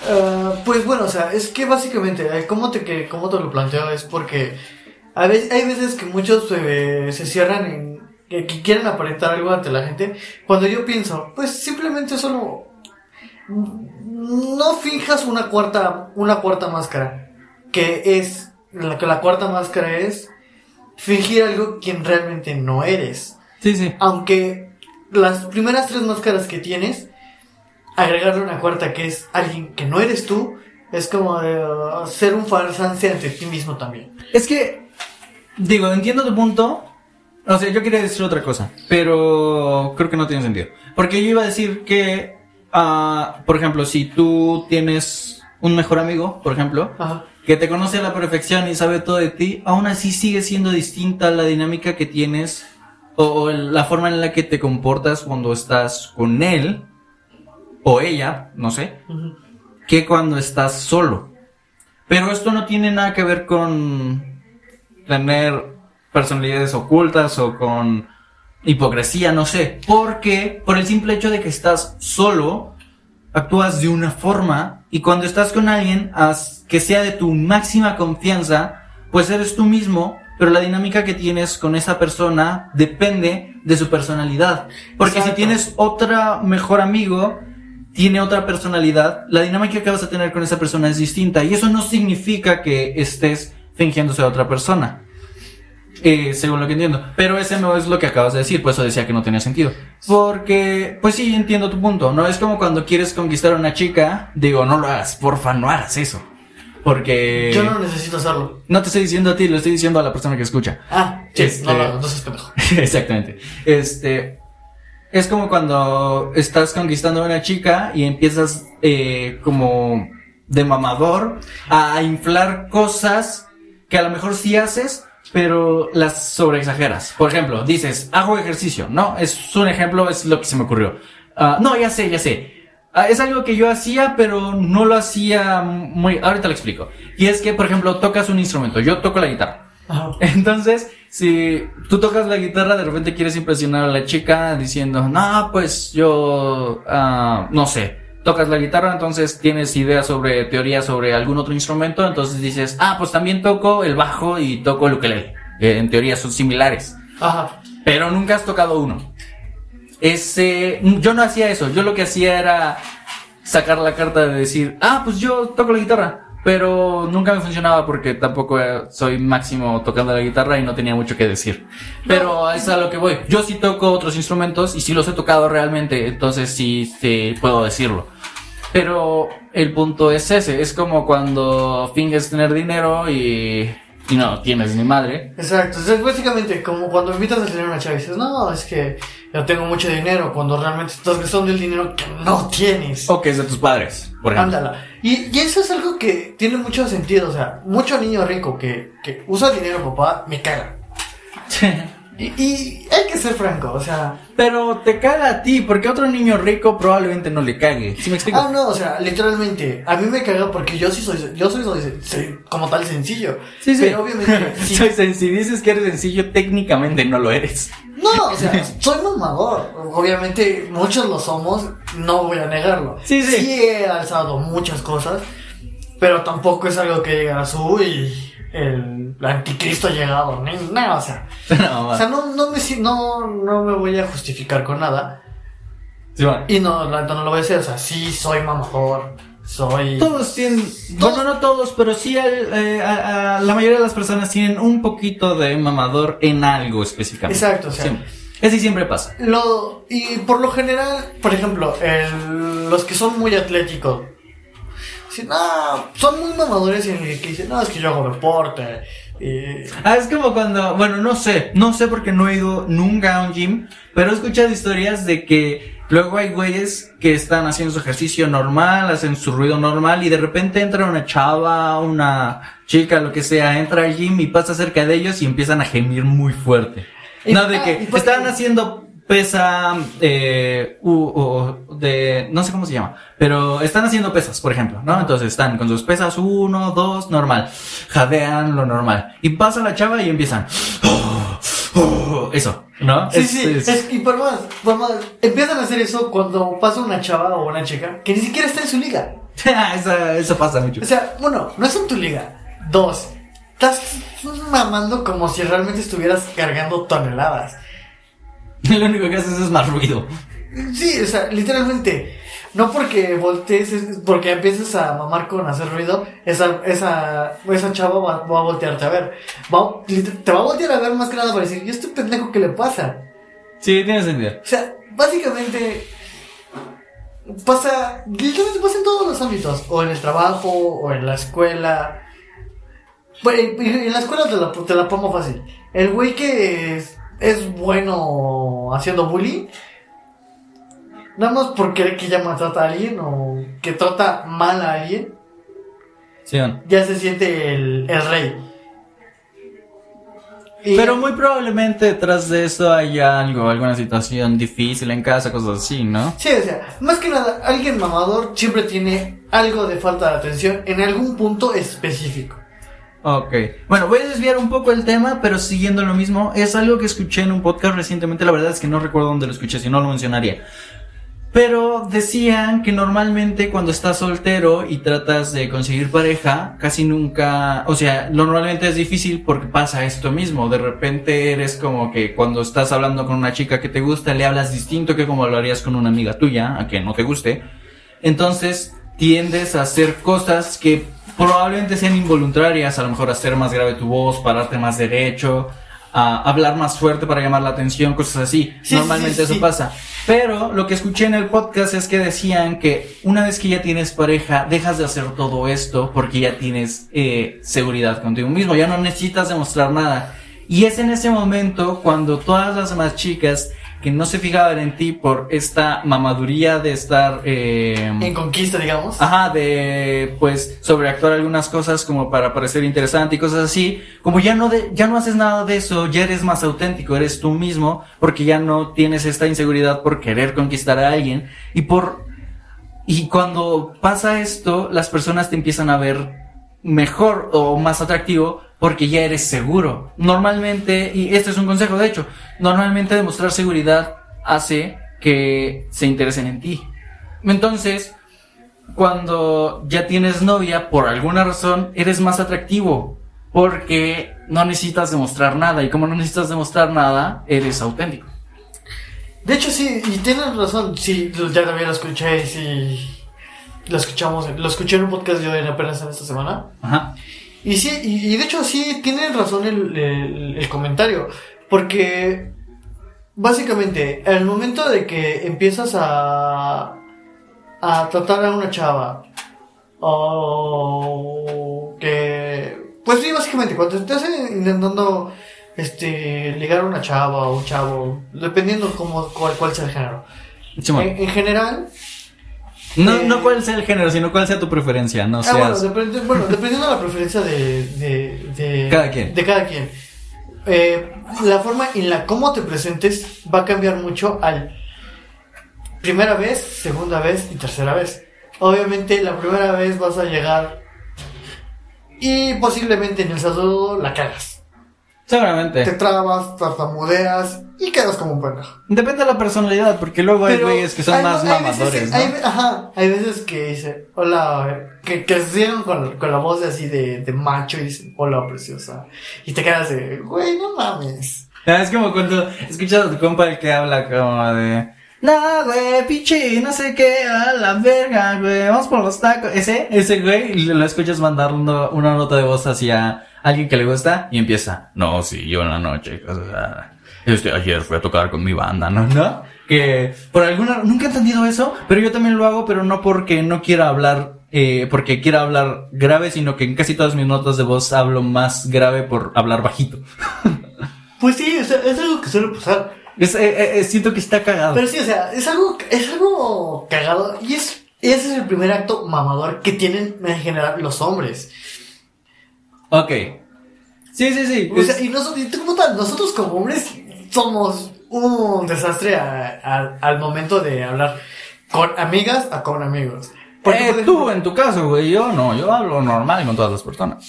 Ah, pues bueno, o sea, es que básicamente, eh, ¿cómo te, que, cómo te lo planteo? Es porque a veces, hay veces que muchos eh, se cierran en que, que quieren aparentar algo ante la gente. Cuando yo pienso, pues simplemente solo mm, no finjas una cuarta, una cuarta máscara, que es, la, que la cuarta máscara es fingir algo quien realmente no eres. Sí, sí. Aunque las primeras tres máscaras que tienes, agregarle una cuarta que es alguien que no eres tú, es como eh, ser un farsante ante ti mismo también. Es que, digo, entiendo tu punto. O sea, yo quería decir otra cosa, pero creo que no tiene sentido. Porque yo iba a decir que, ah, por ejemplo, si tú tienes un mejor amigo, por ejemplo, Ajá. que te conoce a la perfección y sabe todo de ti, aún así sigue siendo distinta la dinámica que tienes o, la forma en la que te comportas cuando estás con él o ella, no sé, que cuando estás solo. Pero esto no tiene nada que ver con tener personalidades ocultas o con hipocresía, no sé. Porque por el simple hecho de que estás solo, actúas de una forma y cuando estás con alguien haz que sea de tu máxima confianza, pues eres tú mismo, pero la dinámica que tienes con esa persona depende de su personalidad. Porque Exacto. si tienes otra mejor amigo, tiene otra personalidad, la dinámica que vas a tener con esa persona es distinta y eso no significa que estés fingiéndose a otra persona. Eh, según lo que entiendo. Pero ese no es lo que acabas de decir, por eso decía que no tenía sentido. Porque, pues sí, entiendo tu punto. No es como cuando quieres conquistar a una chica, digo, no lo hagas, porfa, no hagas eso. Porque... Yo no necesito hacerlo. No te estoy diciendo a ti, lo estoy diciendo a la persona que escucha. Ah, sí, Este- no, no, no seas pendejo. Exactamente. Este. Es como cuando estás conquistando a una chica y empiezas eh, como de mamador a inflar cosas que a lo mejor sí haces, pero las sobreexageras. Por ejemplo, dices, hago ejercicio. No, es un ejemplo, es lo que se me ocurrió. Ah, no, ya sé, ya sé. Ah, es algo que yo hacía, pero no lo hacía muy... Ahorita lo explico. Y es que, por ejemplo, tocas un instrumento. Yo toco la guitarra. Ajá. Entonces, si tú tocas la guitarra, de repente quieres impresionar a la chica diciendo, no, pues yo, ah, no sé, tocas la guitarra, entonces tienes ideas sobre teoría sobre algún otro instrumento, entonces dices, ah, pues también toco el bajo y toco el ukelele. que en teoría son similares, Ajá. pero nunca has tocado uno. Ese, yo no hacía eso, yo lo que hacía era sacar la carta de decir, ah, pues yo toco la guitarra. Pero nunca me funcionaba porque tampoco soy máximo tocando la guitarra y no tenía mucho que decir. Pero es a lo que voy. Yo sí toco otros instrumentos y sí los he tocado realmente, entonces sí, sí puedo decirlo. Pero el punto es ese, es como cuando finges tener dinero y y no tienes ni madre. Exacto, es básicamente como cuando invitas a a una chava y dices, no, es que yo tengo mucho dinero, cuando realmente estás gastando el dinero que no tienes. O que es de tus padres, por ejemplo. Ándala. Y, y eso es algo que tiene mucho sentido, o sea, mucho niño rico que, que usa dinero papá, me caga. Y, y hay que ser franco, o sea, Pero te caga a ti, porque a otro niño rico probablemente no le cague. ¿Sí me explico? Ah, no, o sea, literalmente, a mí me caga porque yo sí soy, yo soy, soy- soy como tal sencillo. Sí, sí. Pero obviamente, sí. Soy sen- si dices que eres sencillo, técnicamente no lo eres. No, o sea, soy mamador. Obviamente, muchos lo somos, no voy a negarlo. Sí, sí. he alzado muchas cosas, pero tampoco es algo que digas, uy, el anticristo ha llegado. Ni, no, o sea, No, o sea no, no, me, no, no me voy a justificar con nada. Sí, bueno. Y no, la no lo voy a hacer, o sea, sí soy mamador, soy... Todos tienen, bueno, no todos, pero sí al- eh, a- a- la mayoría de las personas tienen un poquito de mamador en algo específicamente. Exacto, o sea, Siempre. Así siempre pasa. Lo, y por lo general, por ejemplo, el- los que son muy atléticos, dicen, "Ah, son muy mamadores el que dicen, no, es que yo hago deporte. Y, Ah, es como cuando, bueno, no sé, no sé porque no he ido nunca a un gym, pero he escuchado historias de que luego hay güeyes que están haciendo su ejercicio normal, hacen su ruido normal y de repente entra una chava, una chica, lo que sea, entra al gym y pasa cerca de ellos y empiezan a gemir muy fuerte. No, de ah, que están haciendo pesa eh, u- de no sé cómo se llama, pero están haciendo pesas, por ejemplo, ¿no? Entonces están con sus pesas uno, dos, normal, jadean lo normal y pasa la chava y empiezan eso, ¿no? sí, Es- sí, es- es- y por más, por más, empiezan a hacer eso cuando pasa una chava o una chica que ni siquiera está en su liga. eso, eso pasa mucho. O sea, uno, no es en tu liga. Dos, estás mamando como si realmente estuvieras cargando toneladas. Lo único que haces es más ruido. Sí, o sea, literalmente. No porque voltees, es porque empieces a mamar con hacer ruido, esa, esa, esa chava va, va a voltearte a ver. Va, te va a voltear a ver más que nada para decir, ¿y este pendejo qué le pasa? Sí, tiene sentido. O sea, básicamente pasa, literalmente pasa en todos los ámbitos, o en el trabajo, o en la escuela. Bueno, en la escuela te la, te la pongo fácil. El güey que es, es bueno haciendo bullying, nada más porque que ya maltrata a alguien o que trata mal a alguien, Sí, ya se siente el, el rey. Y- Pero muy probablemente detrás de eso haya algo, alguna situación difícil en casa, cosas así, ¿no? Sí, o sea, más que nada, alguien mamador siempre tiene algo de falta de atención en algún punto específico. Ok. Bueno, voy a desviar un poco el tema, pero siguiendo lo mismo, es algo que escuché en un podcast recientemente, la verdad es que no recuerdo dónde lo escuché, si no lo mencionaría. Pero decían que normalmente cuando estás soltero y tratas de conseguir pareja, casi nunca, o sea, normalmente es difícil porque pasa esto mismo. De repente eres como que cuando estás hablando con una chica que te gusta, le hablas distinto que como lo harías con una amiga tuya, a que no te guste. Entonces tiendes a hacer cosas que probablemente sean involuntarias, a lo mejor hacer más grave tu voz, pararte más derecho, a hablar más fuerte para llamar la atención, cosas así. Sí, Normalmente sí, sí, eso pasa. Pero lo que escuché en el podcast es que decían que una vez que ya tienes pareja, dejas de hacer todo esto porque ya tienes eh, seguridad contigo mismo, ya no necesitas demostrar nada. Y es en ese momento cuando todas las demás chicas que no se fijaban en ti por esta mamaduría de estar... eh, En conquista, digamos. Ajá, de pues sobreactuar algunas cosas como para parecer interesante y cosas así. Como ya no de, ya no haces nada de eso, ya eres más auténtico, eres tú mismo, porque ya no tienes esta inseguridad por querer conquistar a alguien y por y cuando pasa esto, las personas te empiezan a ver mejor o más atractivo porque ya eres seguro. Normalmente, y este es un consejo de hecho, normalmente demostrar seguridad hace que se interesen en ti. Entonces, cuando ya tienes novia, por alguna razón, eres más atractivo. Porque no necesitas demostrar nada. Y como no necesitas demostrar nada, eres auténtico. De hecho, sí, y tienes razón. Sí, ya también lo escuché. Sí, lo escuchamos. Lo escuché en un podcast yo en apenas en esta semana. Ajá. Y sí, y, y de hecho, sí, tienen razón el, el- el comentario. Porque básicamente, al momento de que empiezas a, a tratar a una chava, o que pues sí, básicamente, cuando estás intentando este, ligar a una chava o un chavo, dependiendo cómo, cuál, cuál sea el género. En general, No, eh, no cuál sea el género, sino cuál sea tu preferencia. No Ah, bueno, dependiendo de la preferencia de, de, de- Cada quien. De cada quien. Eh, la forma en la cómo te presentes va a cambiar mucho al primera vez, segunda vez y tercera vez. Obviamente la primera vez vas a llegar y posiblemente en el saludo la cagas. Te Seguramente. trabas, tartamudeas y quedas como un pendejo. Depende de la personalidad, porque luego hay güeyes que son hay- más hay mamadores, ¿no? hay ajá, hay veces que dice, hola, que, que se llegan con, con la voz así de, de macho y dicen, hola, preciosa. Y te quedas de, güey, no mames. Ah, Es como cuando escuchas a tu compa el que habla como de... No, güey, pinche, no sé qué, a la verga, güey, vamos por los tacos. Ese, ese güey, lo escuchas mandando una nota de voz hacia alguien que le gusta y empieza. No, sí, yo en la noche, cosas, ah, este, ayer fui a tocar con mi banda, ¿no? ¿No? Que por alguna, nunca he entendido eso, pero yo también lo hago, pero no porque no quiera hablar, eh, porque quiera hablar grave, sino que en casi todas mis notas de voz hablo más grave por hablar bajito. Pues sí, o sea, es algo que suele pasar. Es, eh, eh, eh, siento que está cagado. Pero sí, o sea, es algo, es algo cagado y es, ese es el primer acto mamador que tienen en general los hombres. Ok. Sí, sí, sí. O sea, y, nosotros, como tal, nosotros como hombres somos un desastre a- a- al momento de hablar con amigas a con amigos. Porque, Eh, por ejemplo, tú, en tu caso, güey, yo no, yo hablo normal con todas las personas.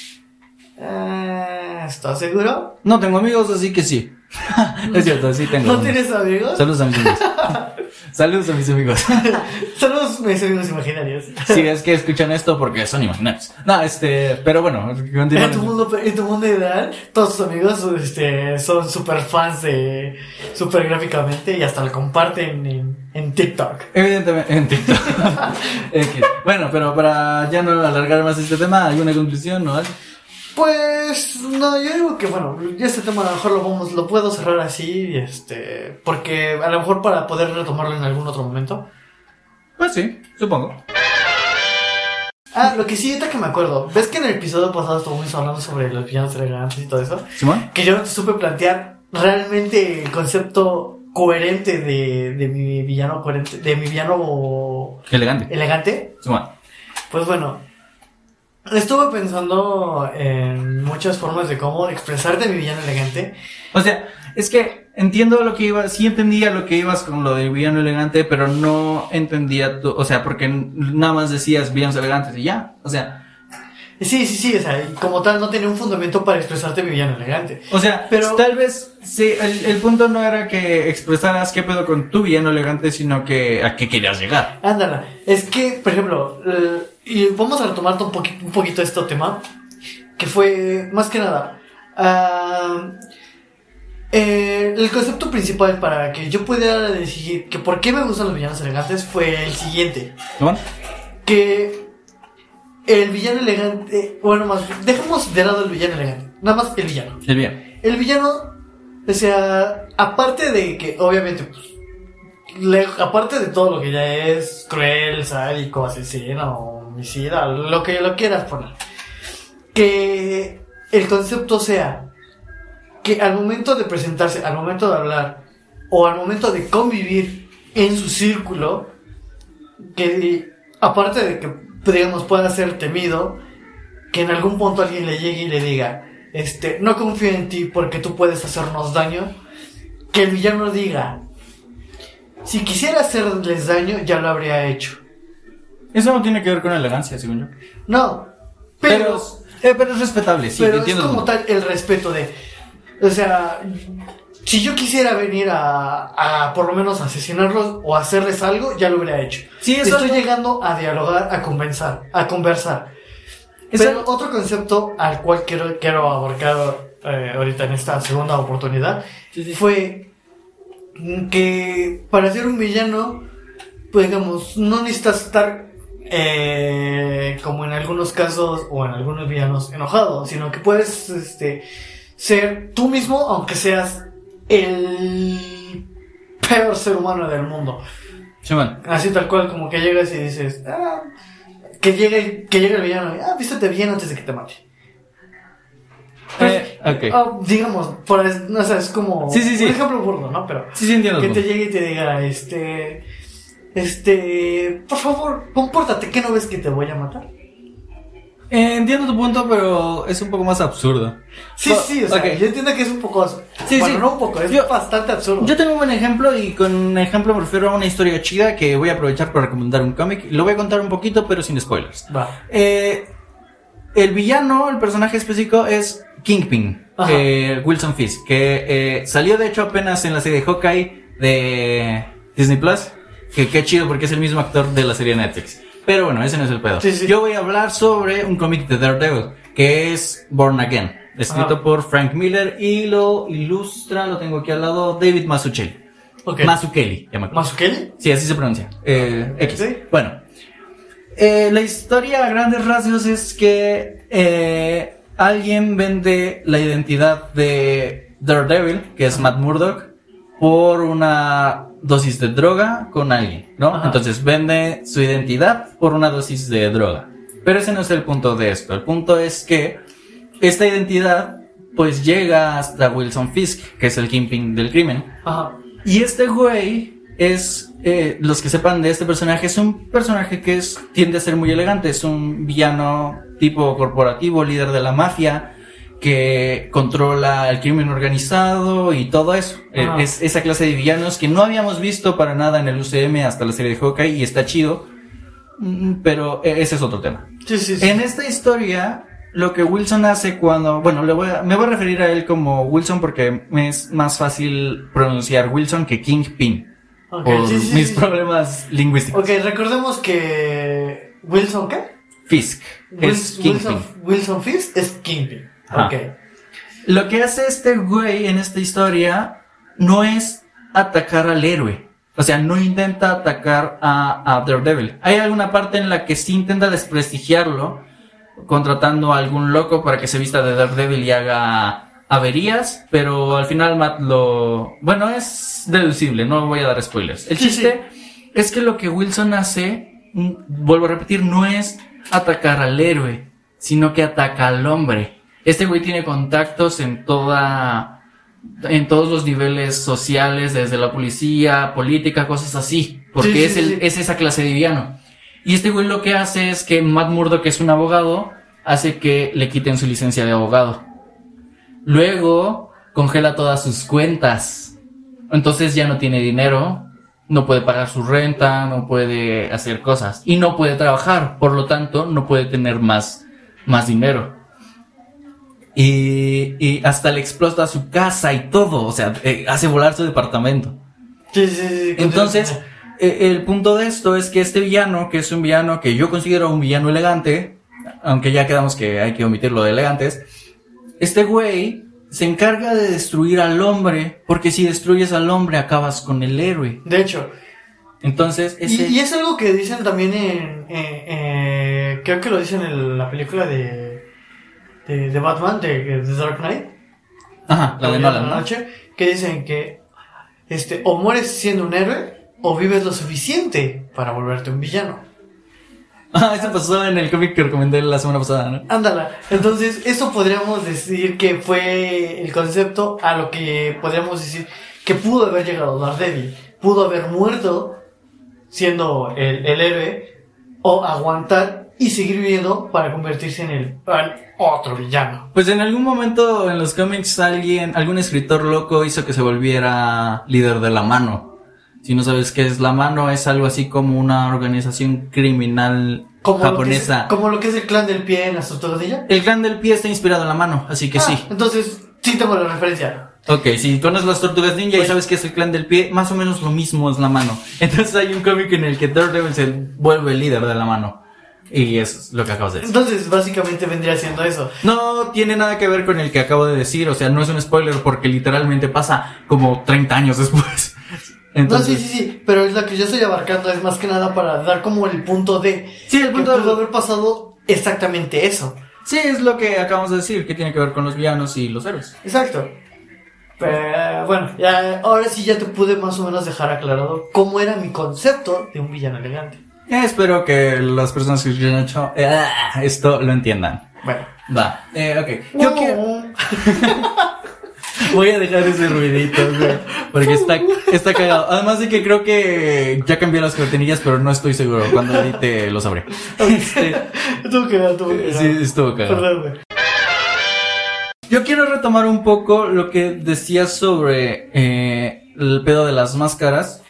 eh, ¿Estás seguro? No tengo amigos, así que sí. es cierto, sí tengo. ¿No amigos. tienes amigos? Saludos a mis amigos. Saludos a mis amigos. Saludos mis amigos imaginarios. sí, es que escuchan esto porque son imaginarios. No, este, pero bueno, En tu, mundo, en tu mundo ideal, todos tus amigos este, son super fans de super gráficamente y hasta lo comparten en, en TikTok. Evidentemente, en TikTok. Bueno, pero para ya no alargar más este tema, ¿alguna conclusión o algo? Pues no, yo digo que bueno, ya este tema a lo mejor lo vamos, lo puedo cerrar así, este, porque a lo mejor para poder retomarlo en algún otro momento. Pues sí, supongo. Ah, lo que sí, ahorita que me acuerdo, ves que en el episodio pasado estuvimos hablando sobre los villanos elegantes y todo eso, ¿Simón? que yo no supe plantear realmente el concepto coherente de, de mi villano coherente, de mi villano Elegante. elegante. Simón. Pues bueno, estuve pensando en muchas formas de cómo expresarte mi villano elegante. O sea, es que entiendo lo que ibas, sí entendía lo que ibas con lo de villano elegante, pero no entendía tu, o sea, porque nada más decías villanos elegantes y ya, o sea, Sí, sí, sí, o sea, como tal no tenía un fundamento para expresarte mi villano elegante. o sea, Pero- tal vez, sí, el, el punto no era que expresaras qué pedo con tu villano elegante, sino que a qué querías llegar. Ándala, es que, por ejemplo, y vamos a retomar un, poqui- un poquito este tema, que fue, más que nada, ah, eh, el concepto principal para que yo pudiera decir que por qué me gustan los villanos elegantes fue el siguiente. ¿Simón? que el villano elegante, bueno, más dejemos de lado el villano elegante, nada más el villano. El bien. El villano, o sea, aparte de que, obviamente, pues, le- aparte de todo lo que ya es cruel, sádico, asesino, lo que lo quieras poner, que el concepto sea que al momento de presentarse, al momento de hablar, o al momento de convivir en su círculo, que aparte de que, digamos, pueda ser temido, que en algún punto alguien le llegue y le diga, este, no confío en ti porque tú puedes hacernos daño, que el villano diga, si quisiera hacerles daño, ya lo habría hecho. Eso no tiene que ver con elegancia, según yo. No, Pero, pero, eh, pero es respetable, sí, pero es como tal el respeto de, o sea, si yo quisiera venir a, a por lo menos asesinarlos o hacerles algo, ya lo hubiera hecho. Sí, eso Estoy no- llegando a dialogar, a conversar, a conversar. Pero otro concepto al cual quiero, quiero abarcar eh, ahorita en esta segunda oportunidad fue que para ser un villano, pues digamos, no necesitas estar eh, como en algunos casos o en algunos villanos enojado, sino que puedes este, ser tú mismo aunque seas el peor ser humano del mundo. Simón. Así tal cual, como que llegas y dices, ah, que llegue, que llegue el villano, y, ah, vístete bien antes de que te mate. Eh, ok. Ah, digamos, por, no sé, es como Sí, sí, sí. un ejemplo burdo, ¿no? Pero Sí, sí, entiendo. que te llegue y te diga, este, este, por favor, compórtate, ¿qué no ves que te voy a matar? Eh, entiendo tu punto, pero es un poco más absurdo. Sí, sí, o sea, ok. yo entiendo que es un poco, Sí, bueno, sí. no un poco, es Yo- bastante absurdo. Yo tengo un buen ejemplo y con ejemplo me refiero a una historia chida que voy a aprovechar para recomendar un cómic. Lo voy a contar un poquito, pero sin spoilers. Va. Eh, el villano, el personaje específico es Kingpin, eh, Wilson Fisk, que eh, salió de hecho apenas en la serie de Hawkeye de Disney Plus. Que qué chido porque es el mismo actor de la serie Netflix. Pero bueno, ese no es el pedo. Sí, sí. Yo voy a hablar sobre un cómic de Daredevil, que es Born Again, escrito Ajá. por Frank Miller y lo ilustra, lo tengo aquí al lado, David Mazzucchelli. Ok. Mazzucchelli. ¿Mazukeli? Sí, así se pronuncia. Eh, X. Sí. Bueno. Eh, la historia a grandes rasgos es que eh, alguien vende la identidad de Daredevil, que es Matt Murdock, por una dosis de droga con alguien, ¿no? Ajá. Entonces vende su identidad por una dosis de droga. Pero ese no es el punto de esto. El punto es que esta identidad pues llega hasta Wilson Fisk, que es el kingpin del crimen. Ajá. Y este güey es, eh, los que sepan de este personaje, es un personaje que es, tiende a ser muy elegante, es un villano tipo corporativo, líder de la mafia, que controla el crimen organizado y todo eso. Eh, Ajá. Es esa clase de villanos que no habíamos visto para nada en el UCM hasta la serie de Hawkeye y está chido, Mm, pero eh, ese es otro tema. Sí, sí, sí. En esta historia, lo que Wilson hace cuando, bueno, le voy a- me voy a referir a él como Wilson porque me es más fácil pronunciar Wilson que Kingpin por mis problemas lingüísticos. Ok, recordemos que Wilson, ¿qué? Fisk es Wil- Kingpin. Wilson, Wilson Fisk es Kingpin. Ajá. Ok. Lo que hace este güey en esta historia no es atacar al héroe. O sea, no intenta atacar a, a Daredevil. Hay alguna parte en la que sí intenta desprestigiarlo, contratando a algún loco para que se vista de Daredevil y haga averías, pero al final Matt lo... Bueno, es deducible, no voy a dar spoilers. El Sí, chiste es que lo que Wilson hace, mm, vuelvo a repetir, no es atacar al héroe, sino que ataca al hombre. Este güey tiene contactos en toda en todos los niveles sociales, desde la policía, política, cosas así, porque Sí, es, el, sí. es esa clase de villano. Y este güey lo que hace es que Matt Murdock, que es un abogado, hace que le quiten su licencia de abogado. Luego congela todas sus cuentas. Entonces ya no tiene dinero, no puede pagar su renta, no puede hacer cosas y no puede trabajar, por lo tanto no puede tener más, más dinero. Y, y hasta le explota su casa y todo, o sea, eh, hace volar su departamento. Sí, sí, sí. Entonces, eh, el punto de esto es que este villano, que es un villano que yo considero un villano elegante, aunque ya quedamos que hay que omitir lo de elegantes, este güey se encarga de destruir al hombre, porque si destruyes al hombre acabas con el héroe. De hecho, Entonces, y, ese... y es algo que dicen también en. eh, eh, creo que lo dicen en la película de. De, de Batman, de, de Dark Knight. Ajá, la de noche, que dicen que. Este, o mueres siendo un héroe, o vives lo suficiente para volverte un villano. Ah, eso pasó en el cómic que recomendé la semana pasada, ¿no? Ándala. Entonces, eso podríamos decir que fue el concepto a lo que podríamos decir que pudo haber llegado Daredevil. Pudo haber muerto siendo el, el héroe o aguantar y seguir viviendo para convertirse en el en otro villano. Pues en algún momento en los cómics alguien, algún escritor loco hizo que se volviera líder de la mano. Si no sabes qué es la mano, es algo así como una organización criminal Como japonesa. Lo que es, como lo que es el clan del pie en la tortilla. El clan del pie está inspirado en la mano, así que Ah, sí. Entonces, sí tengo la referencia. Ok, si conoces las tortugas ninja y sabes que es el clan del pie, más o menos lo mismo es la mano. Entonces hay un cómic en el que Daredevil se vuelve el líder de la mano. Y eso es lo que acabas de decir. Entonces, básicamente vendría siendo eso. No tiene nada que ver con el que acabo de decir, o sea, no es un spoiler porque literalmente pasa como 30 años después. Entonces, no, sí, sí, sí, pero es la que yo estoy abarcando, es más que nada para dar como el punto de... Sí, el punto que de- pudo haber pasado exactamente eso. sí, es lo que acabamos de decir, que tiene que ver con los villanos y los héroes. Exacto. Pero bueno, ya, ahora sí ya te pude más o menos dejar aclarado cómo era mi concepto de un villano elegante. Eh, espero que las personas que han hecho eh, esto lo entiendan. Bueno. Va, eh, ok. Yo quiero... Voy a dejar ese ruidito. Porque está, está cagado. Además de que creo que ya cambié las cortinillas, pero no estoy seguro. Cuando edite lo sabré. Este, Estuvo cagado, estuvo cagado. sí, estuvo cagado. Perdón. Yo quiero retomar un poco lo que decías sobre eh, el pedo de las máscaras.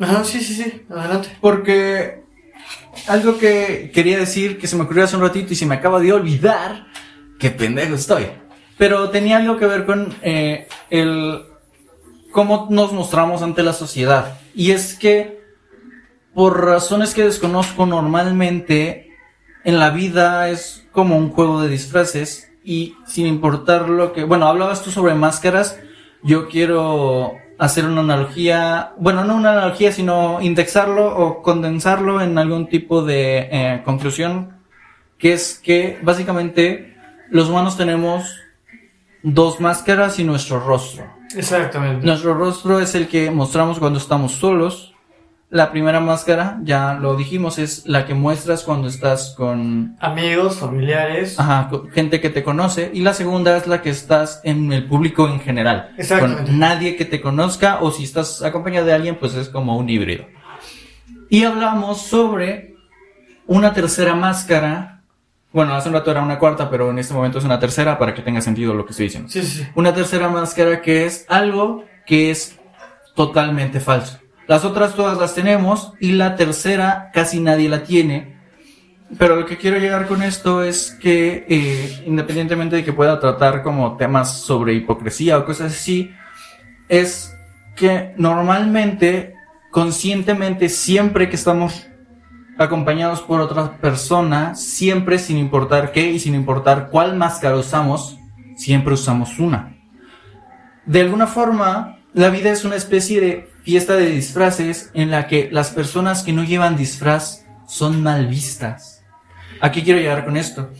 Ajá, sí, sí, sí. Adelante. Porque algo que quería decir que se me ocurrió hace un ratito y se me acaba de olvidar. Qué pendejo estoy. Pero tenía algo que ver con eh, el cómo nos mostramos ante la sociedad. Y es que, por razones que desconozco normalmente, en la vida es como un juego de disfraces. Y sin importar lo que... Bueno, hablabas tú sobre máscaras. Yo quiero hacer una analogía, bueno, no una analogía, sino indexarlo o condensarlo en algún tipo de eh, conclusión, que es que básicamente los humanos tenemos dos máscaras y nuestro rostro. Exactamente. Nuestro rostro es el que mostramos cuando estamos solos. La primera máscara, ya lo dijimos, es la que muestras cuando estás con Amigos, familiares. Ajá, con gente que te conoce. Y la segunda es la que estás en el público en general. Exactamente. Con nadie que te conozca o si estás acompañado de alguien, pues es como un híbrido. Y hablamos sobre una tercera máscara. Bueno, hace un rato era una cuarta, pero en este momento es una tercera para que tenga sentido lo que estoy diciendo. Sí, sí, sí. Una tercera máscara que es algo que es totalmente falso. Las otras todas las tenemos y la tercera casi nadie la tiene. Pero lo que quiero llegar con esto es que, eh, independientemente de que pueda tratar como temas sobre hipocresía o cosas así, es que normalmente, conscientemente, siempre que estamos acompañados por otra persona, siempre sin importar qué y sin importar cuál máscara usamos, siempre usamos una. De alguna forma, la vida es una especie de fiesta de disfraces en la que las personas que no llevan disfraz son mal vistas. ¿A qué quiero llegar con esto?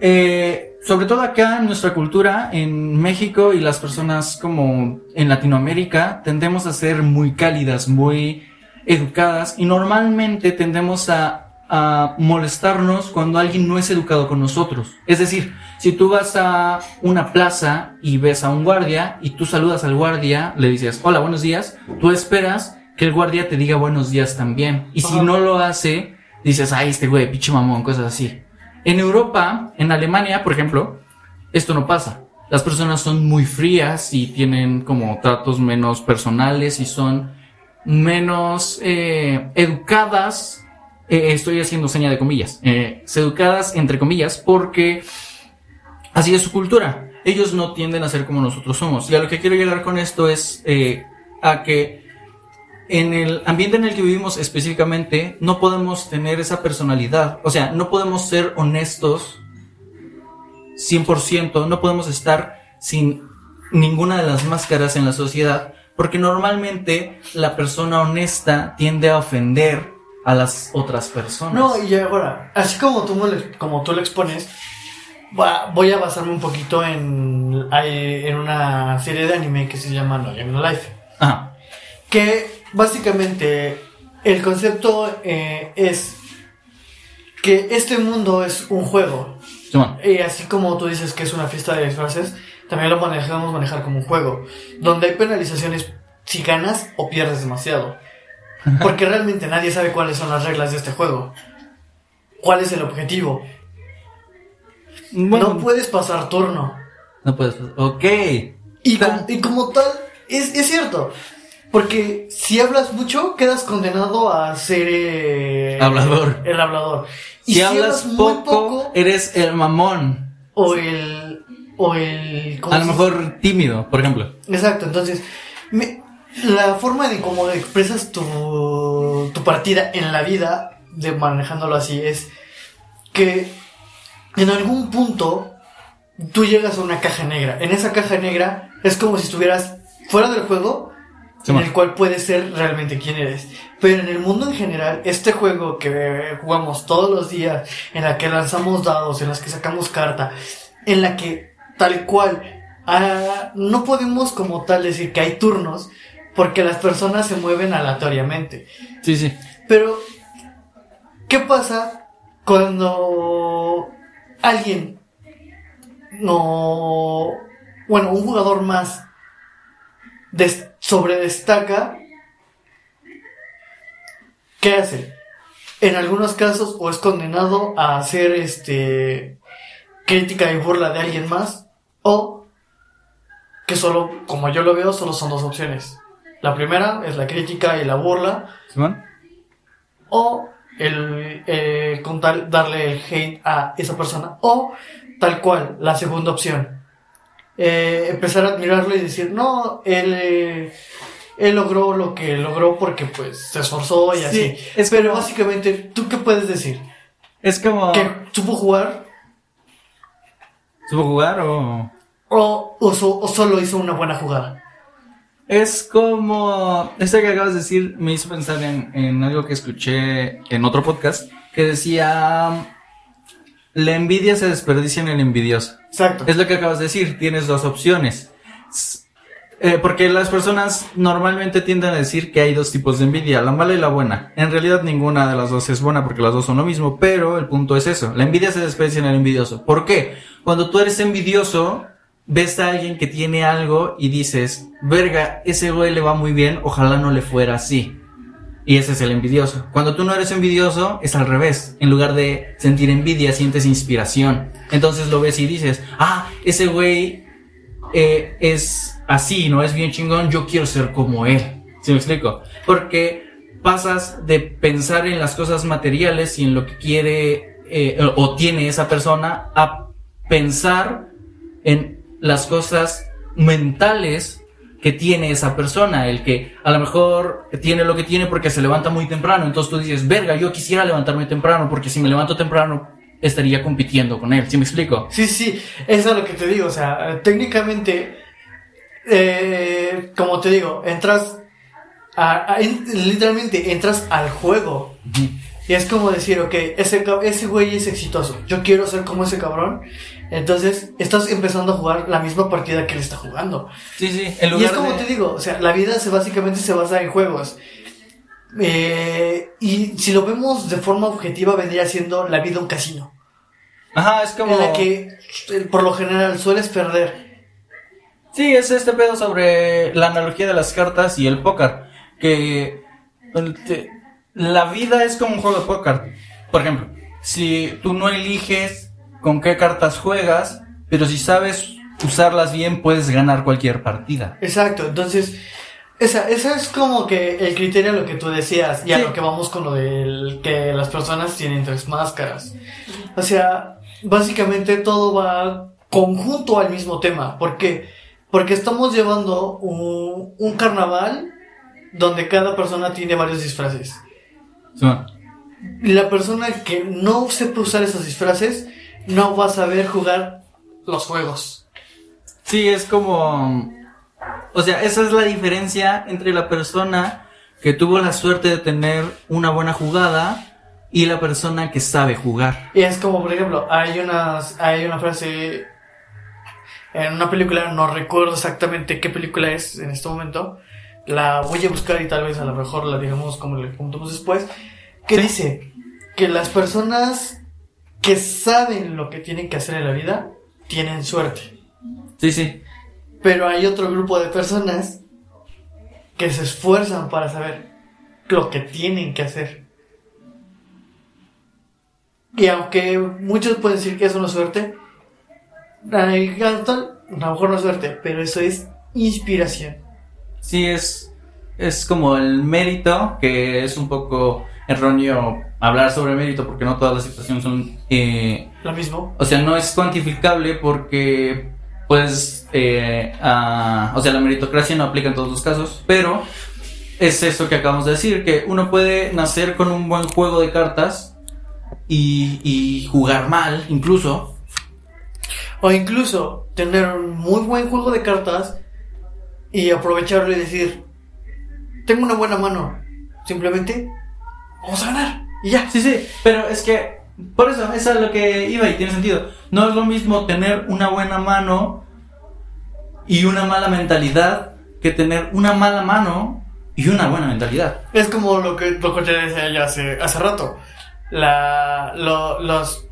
Eh, sobre todo acá en nuestra cultura, en México y las personas como en Latinoamérica, tendemos a ser muy cálidas, muy educadas y normalmente tendemos a, a molestarnos cuando alguien no es educado con nosotros. Es decir, si tú vas a una plaza y ves a un guardia y tú saludas al guardia, le dices, hola, buenos días, tú esperas que el guardia te diga buenos días también. Y si Ajá. no lo hace, dices, ay, este güey, pinche mamón, cosas así. En Europa, en Alemania, por ejemplo, esto no pasa. Las personas son muy frías y tienen como tratos menos personales y son menos eh, educadas. Eh, estoy haciendo seña de comillas. Eh, educadas entre comillas porque así es su cultura. Ellos no tienden a ser como nosotros somos. Y a lo que quiero llegar con esto es eh, a que en el ambiente en el que vivimos específicamente no podemos tener esa personalidad. O sea, no podemos ser honestos 100%, no podemos estar sin ninguna de las máscaras en la sociedad, porque normalmente la persona honesta tiende a ofender a las otras personas. No, y ahora, así como tú, como tú lo expones, voy a basarme un poquito en, en una serie de anime que se llama No Game No Life. Ajá. Que básicamente el concepto eh, es que este mundo es un juego. Y así como tú dices que es una fiesta de disfraces, también lo manejamos manejar como un juego, donde hay penalizaciones si ganas o pierdes demasiado. Porque realmente nadie sabe cuáles son las reglas de este juego. ¿Cuál es el objetivo? Bueno, No puedes pasar turno. no puedes. Ok. Y, com- y como tal, es, es cierto. Porque si hablas mucho, quedas condenado a ser eh, Hablador. El hablador. Y Si, hablas poco, eres el mamón. o el. O el. ¿cómo A lo mejor tímido, por ejemplo. Exacto, entonces. me- la forma de cómo expresas tu, tu partida en la vida, de manejándolo así, es que en algún punto tú llegas a una caja negra. En esa caja negra es como si estuvieras fuera del juego, Sí, en man. el cual puedes ser realmente quién eres. Pero en el mundo en general, este juego que jugamos todos los días, en la que lanzamos dados, en las que sacamos carta, en la que tal cual ah, no podemos como tal decir que hay turnos, porque las personas se mueven aleatoriamente. Sí, sí. Pero, ¿qué pasa cuando alguien no, bueno, un jugador más des- sobredestaca, ¿qué hace? En algunos casos o es condenado a hacer este crítica y burla de alguien más o que solo, como yo lo veo, solo son dos opciones. La primera es la crítica y la burla. ¿Simón? o el eh, con tal darle el hate a esa persona. O tal cual la segunda opción. Eh, empezar a admirarlo y decir no él eh, él logró lo que logró porque pues se esforzó y Sí, así es pero como- básicamente tú qué puedes decir Es como... que supo jugar ¿Supo jugar o...? o, o solo hizo una buena jugada Es como. Esto que acabas de decir me hizo pensar en, en algo que escuché en otro podcast que decía. La envidia se desperdicia en el envidioso. exacto Es lo que acabas de decir, tienes dos opciones. Eh, porque las personas normalmente tienden a decir que hay dos tipos de envidia, la mala y la buena. En realidad ninguna de las dos es buena porque las dos son lo mismo, pero el punto es eso, la envidia se desperdicia en el envidioso. ¿Por qué? Cuando tú eres envidioso, ves a alguien que tiene algo y dices, verga, ese güey le va muy bien, ojalá no le fuera así. Y ese es el envidioso. Cuando tú no eres envidioso, es al revés. En lugar de sentir envidia, sientes inspiración. Entonces lo ves y dices, ah, ese güey eh, es así, ¿no? Es bien chingón, yo quiero ser como él. ¿Sí me explico? Porque pasas de pensar en las cosas materiales y en lo que quiere eh, o tiene esa persona a pensar en las cosas mentales que tiene esa persona, el que a lo mejor tiene lo que tiene porque se levanta muy temprano, entonces tú dices, verga, yo quisiera levantarme temprano porque si me levanto temprano estaría compitiendo con él, ¿sí me explico? Sí, sí, eso es lo que te digo, o sea, técnicamente, eh, como te digo, entras, a, a- en- literalmente entras al juego. Y es como decir, ok, ese, ese güey es exitoso, yo quiero ser como ese cabrón. Entonces, estás empezando a jugar la misma partida que él está jugando. Sí, sí, en Y lugar es como de... te digo, o sea, la vida se básicamente se basa en juegos. Eh, y si lo vemos de forma objetiva, vendría siendo la vida un casino. Ajá, es como... En la que, eh, por lo general, sueles perder. Sí, es este pedo sobre la analogía de las cartas y el póker. Que la vida es como un juego de póker. Por ejemplo, si tú no eliges con qué cartas juegas, pero si sabes usarlas bien, puedes ganar cualquier partida. Exacto, entonces, esa, esa es como que el criterio a lo que tú decías, y a lo que vamos con lo del que las personas tienen tres máscaras. O sea, básicamente todo va conjunto al mismo tema. ¿Por qué? Porque estamos llevando un, un carnaval donde cada persona tiene varios disfraces. Sí. La persona que no sepa usar esos disfraces no va a saber jugar los juegos. Sí, es como... O sea, esa es la diferencia entre la persona que tuvo la suerte de tener una buena jugada y la persona que sabe jugar. Y es como, por ejemplo, hay unas, hay una frase en una película, no recuerdo exactamente qué película es en este momento. La voy a buscar y tal vez a lo mejor la digamos como le contamos después. Que Sí. dice que las personas que saben lo que tienen que hacer en la vida tienen suerte. Sí, sí. Pero hay otro grupo de personas que se esfuerzan para saber lo que tienen que hacer. Y aunque muchos pueden decir que eso no es suerte, a lo mejor no es suerte, pero eso es inspiración. Sí, es, es como el mérito, que es un poco erróneo hablar sobre mérito porque no todas las situaciones son... eh, Lo mismo. o sea, no es cuantificable porque, pues, eh, ah, o sea, la meritocracia no aplica en todos los casos, pero es eso que acabamos de decir, que uno puede nacer con un buen juego de cartas y, y jugar mal, incluso. O incluso tener un muy buen juego de cartas y aprovecharlo y decir, tengo una buena mano, simplemente vamos a ganar. Y ya. Sí, sí, pero es que por eso, eso es lo que iba y tiene sentido. No es lo mismo tener una buena mano y una mala mentalidad que tener una mala mano y una buena mentalidad. Es como lo que, lo que te decía ya hace, hace rato. La, lo- los,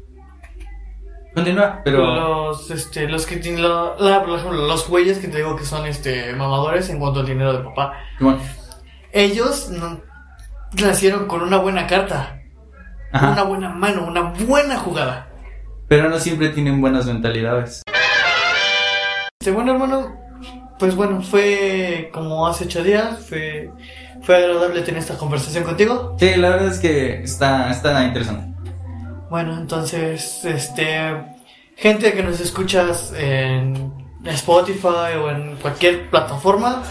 Continúa, pero... Los, este, los que tienen, lo- la- por ejemplo, los güeyes que te digo que son, este, mamadores en cuanto al dinero de papá. Bueno, Ellos no- nacieron con una buena carta, ajá. una buena mano, una buena jugada. Pero no siempre tienen buenas mentalidades. Bueno, hermano, pues bueno, fue como hace ocho días, fue, fue agradable tener esta conversación contigo. Sí, la verdad es que está, está interesante. Bueno, entonces, este, gente que nos escuchas en Spotify o en cualquier plataforma,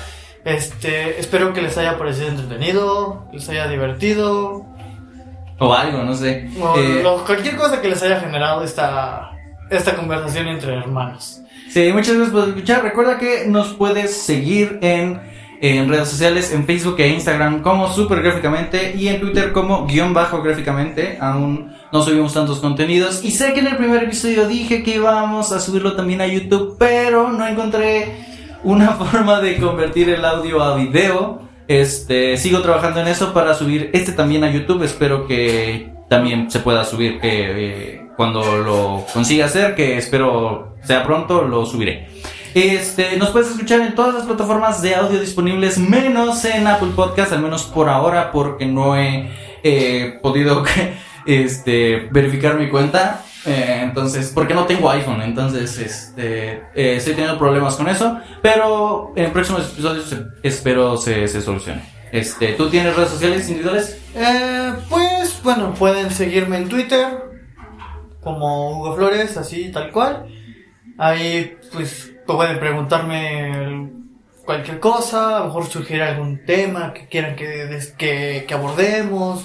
este, espero que les haya parecido entretenido, les haya divertido, O algo, no sé. o Eh, lo- cualquier cosa que les haya generado esta, esta conversación entre hermanos. Sí, muchas gracias por escuchar. Recuerda que nos puedes seguir en, en redes sociales, en Facebook e Instagram como super gráficamente y en Twitter como guion bajo gráficamente. Aún no subimos tantos contenidos. Y sé que en el primer episodio dije que íbamos a subirlo también a YouTube, pero no encontré una forma de convertir el audio a video. Este, sigo trabajando en eso para subir este también a YouTube. Espero que también se pueda subir que eh, cuando lo consiga hacer, que espero sea pronto, lo subiré. Este, nos puedes escuchar en todas las plataformas de audio disponibles, menos en Apple Podcast, al menos por ahora, porque no he eh, podido este, verificar mi cuenta. Eh, entonces, porque no tengo iPhone, entonces este, eh, estoy teniendo problemas con eso. Pero en próximos episodios espero se, se solucione. Este, ¿Tú tienes redes sociales individuales? Eh, pues bueno, pueden seguirme en Twitter como Hugo Flores, así tal cual. Ahí pues pueden preguntarme cualquier cosa, a lo mejor sugerir algún tema que quieran que, que, que abordemos,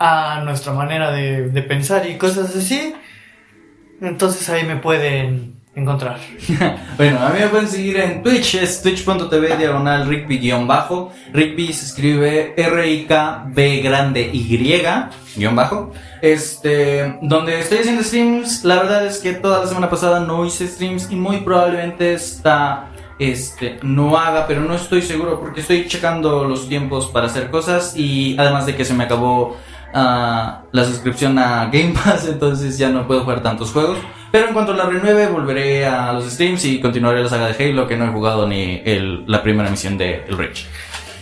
a nuestra manera de, de pensar y cosas así. Entonces ahí me pueden encontrar. Bueno, a mí me pueden seguir en Twitch, es twitch.tv diagonal Rigby-bajo. Rigby se escribe R-I-K-B grande Y, guion bajo. Este, donde estoy haciendo streams, la verdad es que toda la semana pasada no hice streams y muy probablemente esta, este, no haga, pero no estoy seguro porque estoy checando los tiempos para hacer cosas y además de que se me acabó la suscripción a Game Pass, entonces ya no puedo jugar tantos juegos. Pero en cuanto la renueve, volveré a los streams y continuaré la saga de Halo, que no he jugado ni el- la primera misión de El Reach.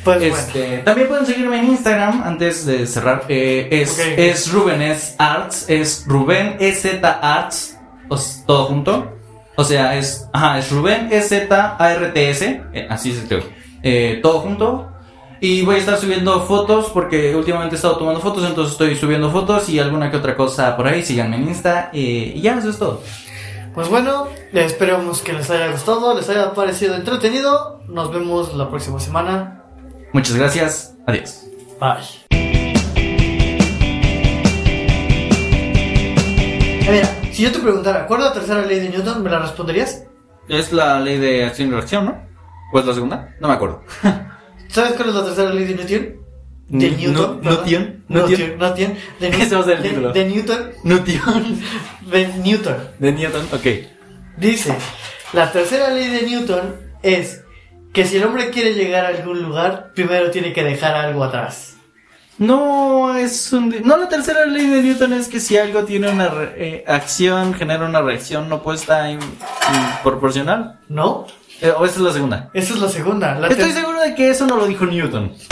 Pues Este, también pueden seguirme en Instagram antes de cerrar. eh, es, Ok. es Ruben S. Arts, es Rubén EZ Arts, os- todo junto. O sea, es, ajá, es Rubén EZ ARTS, eh, así se escribe. Eh, todo junto. Y voy a estar subiendo fotos porque últimamente he estado tomando fotos, entonces estoy subiendo fotos y alguna que otra cosa por ahí. Síganme en Insta eh, y ya, eso es todo. pues bueno, esperamos que les haya gustado, les haya parecido entretenido. Nos vemos la próxima semana. Muchas gracias. Adiós. Bye. Mira, si yo te preguntara, ¿cuál es la tercera ley de Newton? ¿Me la responderías? Es la ley de acción y reacción, ¿no? ¿O es la segunda? No me acuerdo. ¿Sabes cuál es la tercera ley de Newton? De No- Newton. no-. Newton, Newton. Newton. Newton. De, el de- Newton. Newton. De Newton. De Newton, ok. Dice, la tercera ley de Newton es que si el hombre quiere llegar a algún lugar, primero tiene que dejar algo atrás. No, es un... No, la tercera ley de Newton es que si algo tiene una re- eh, acción, genera una reacción opuesta in- in- proporcional. ¿No? Eh, ¿O esa es la segunda? Esa es la segunda. La Estoy seguro de que eso no lo dijo Newton.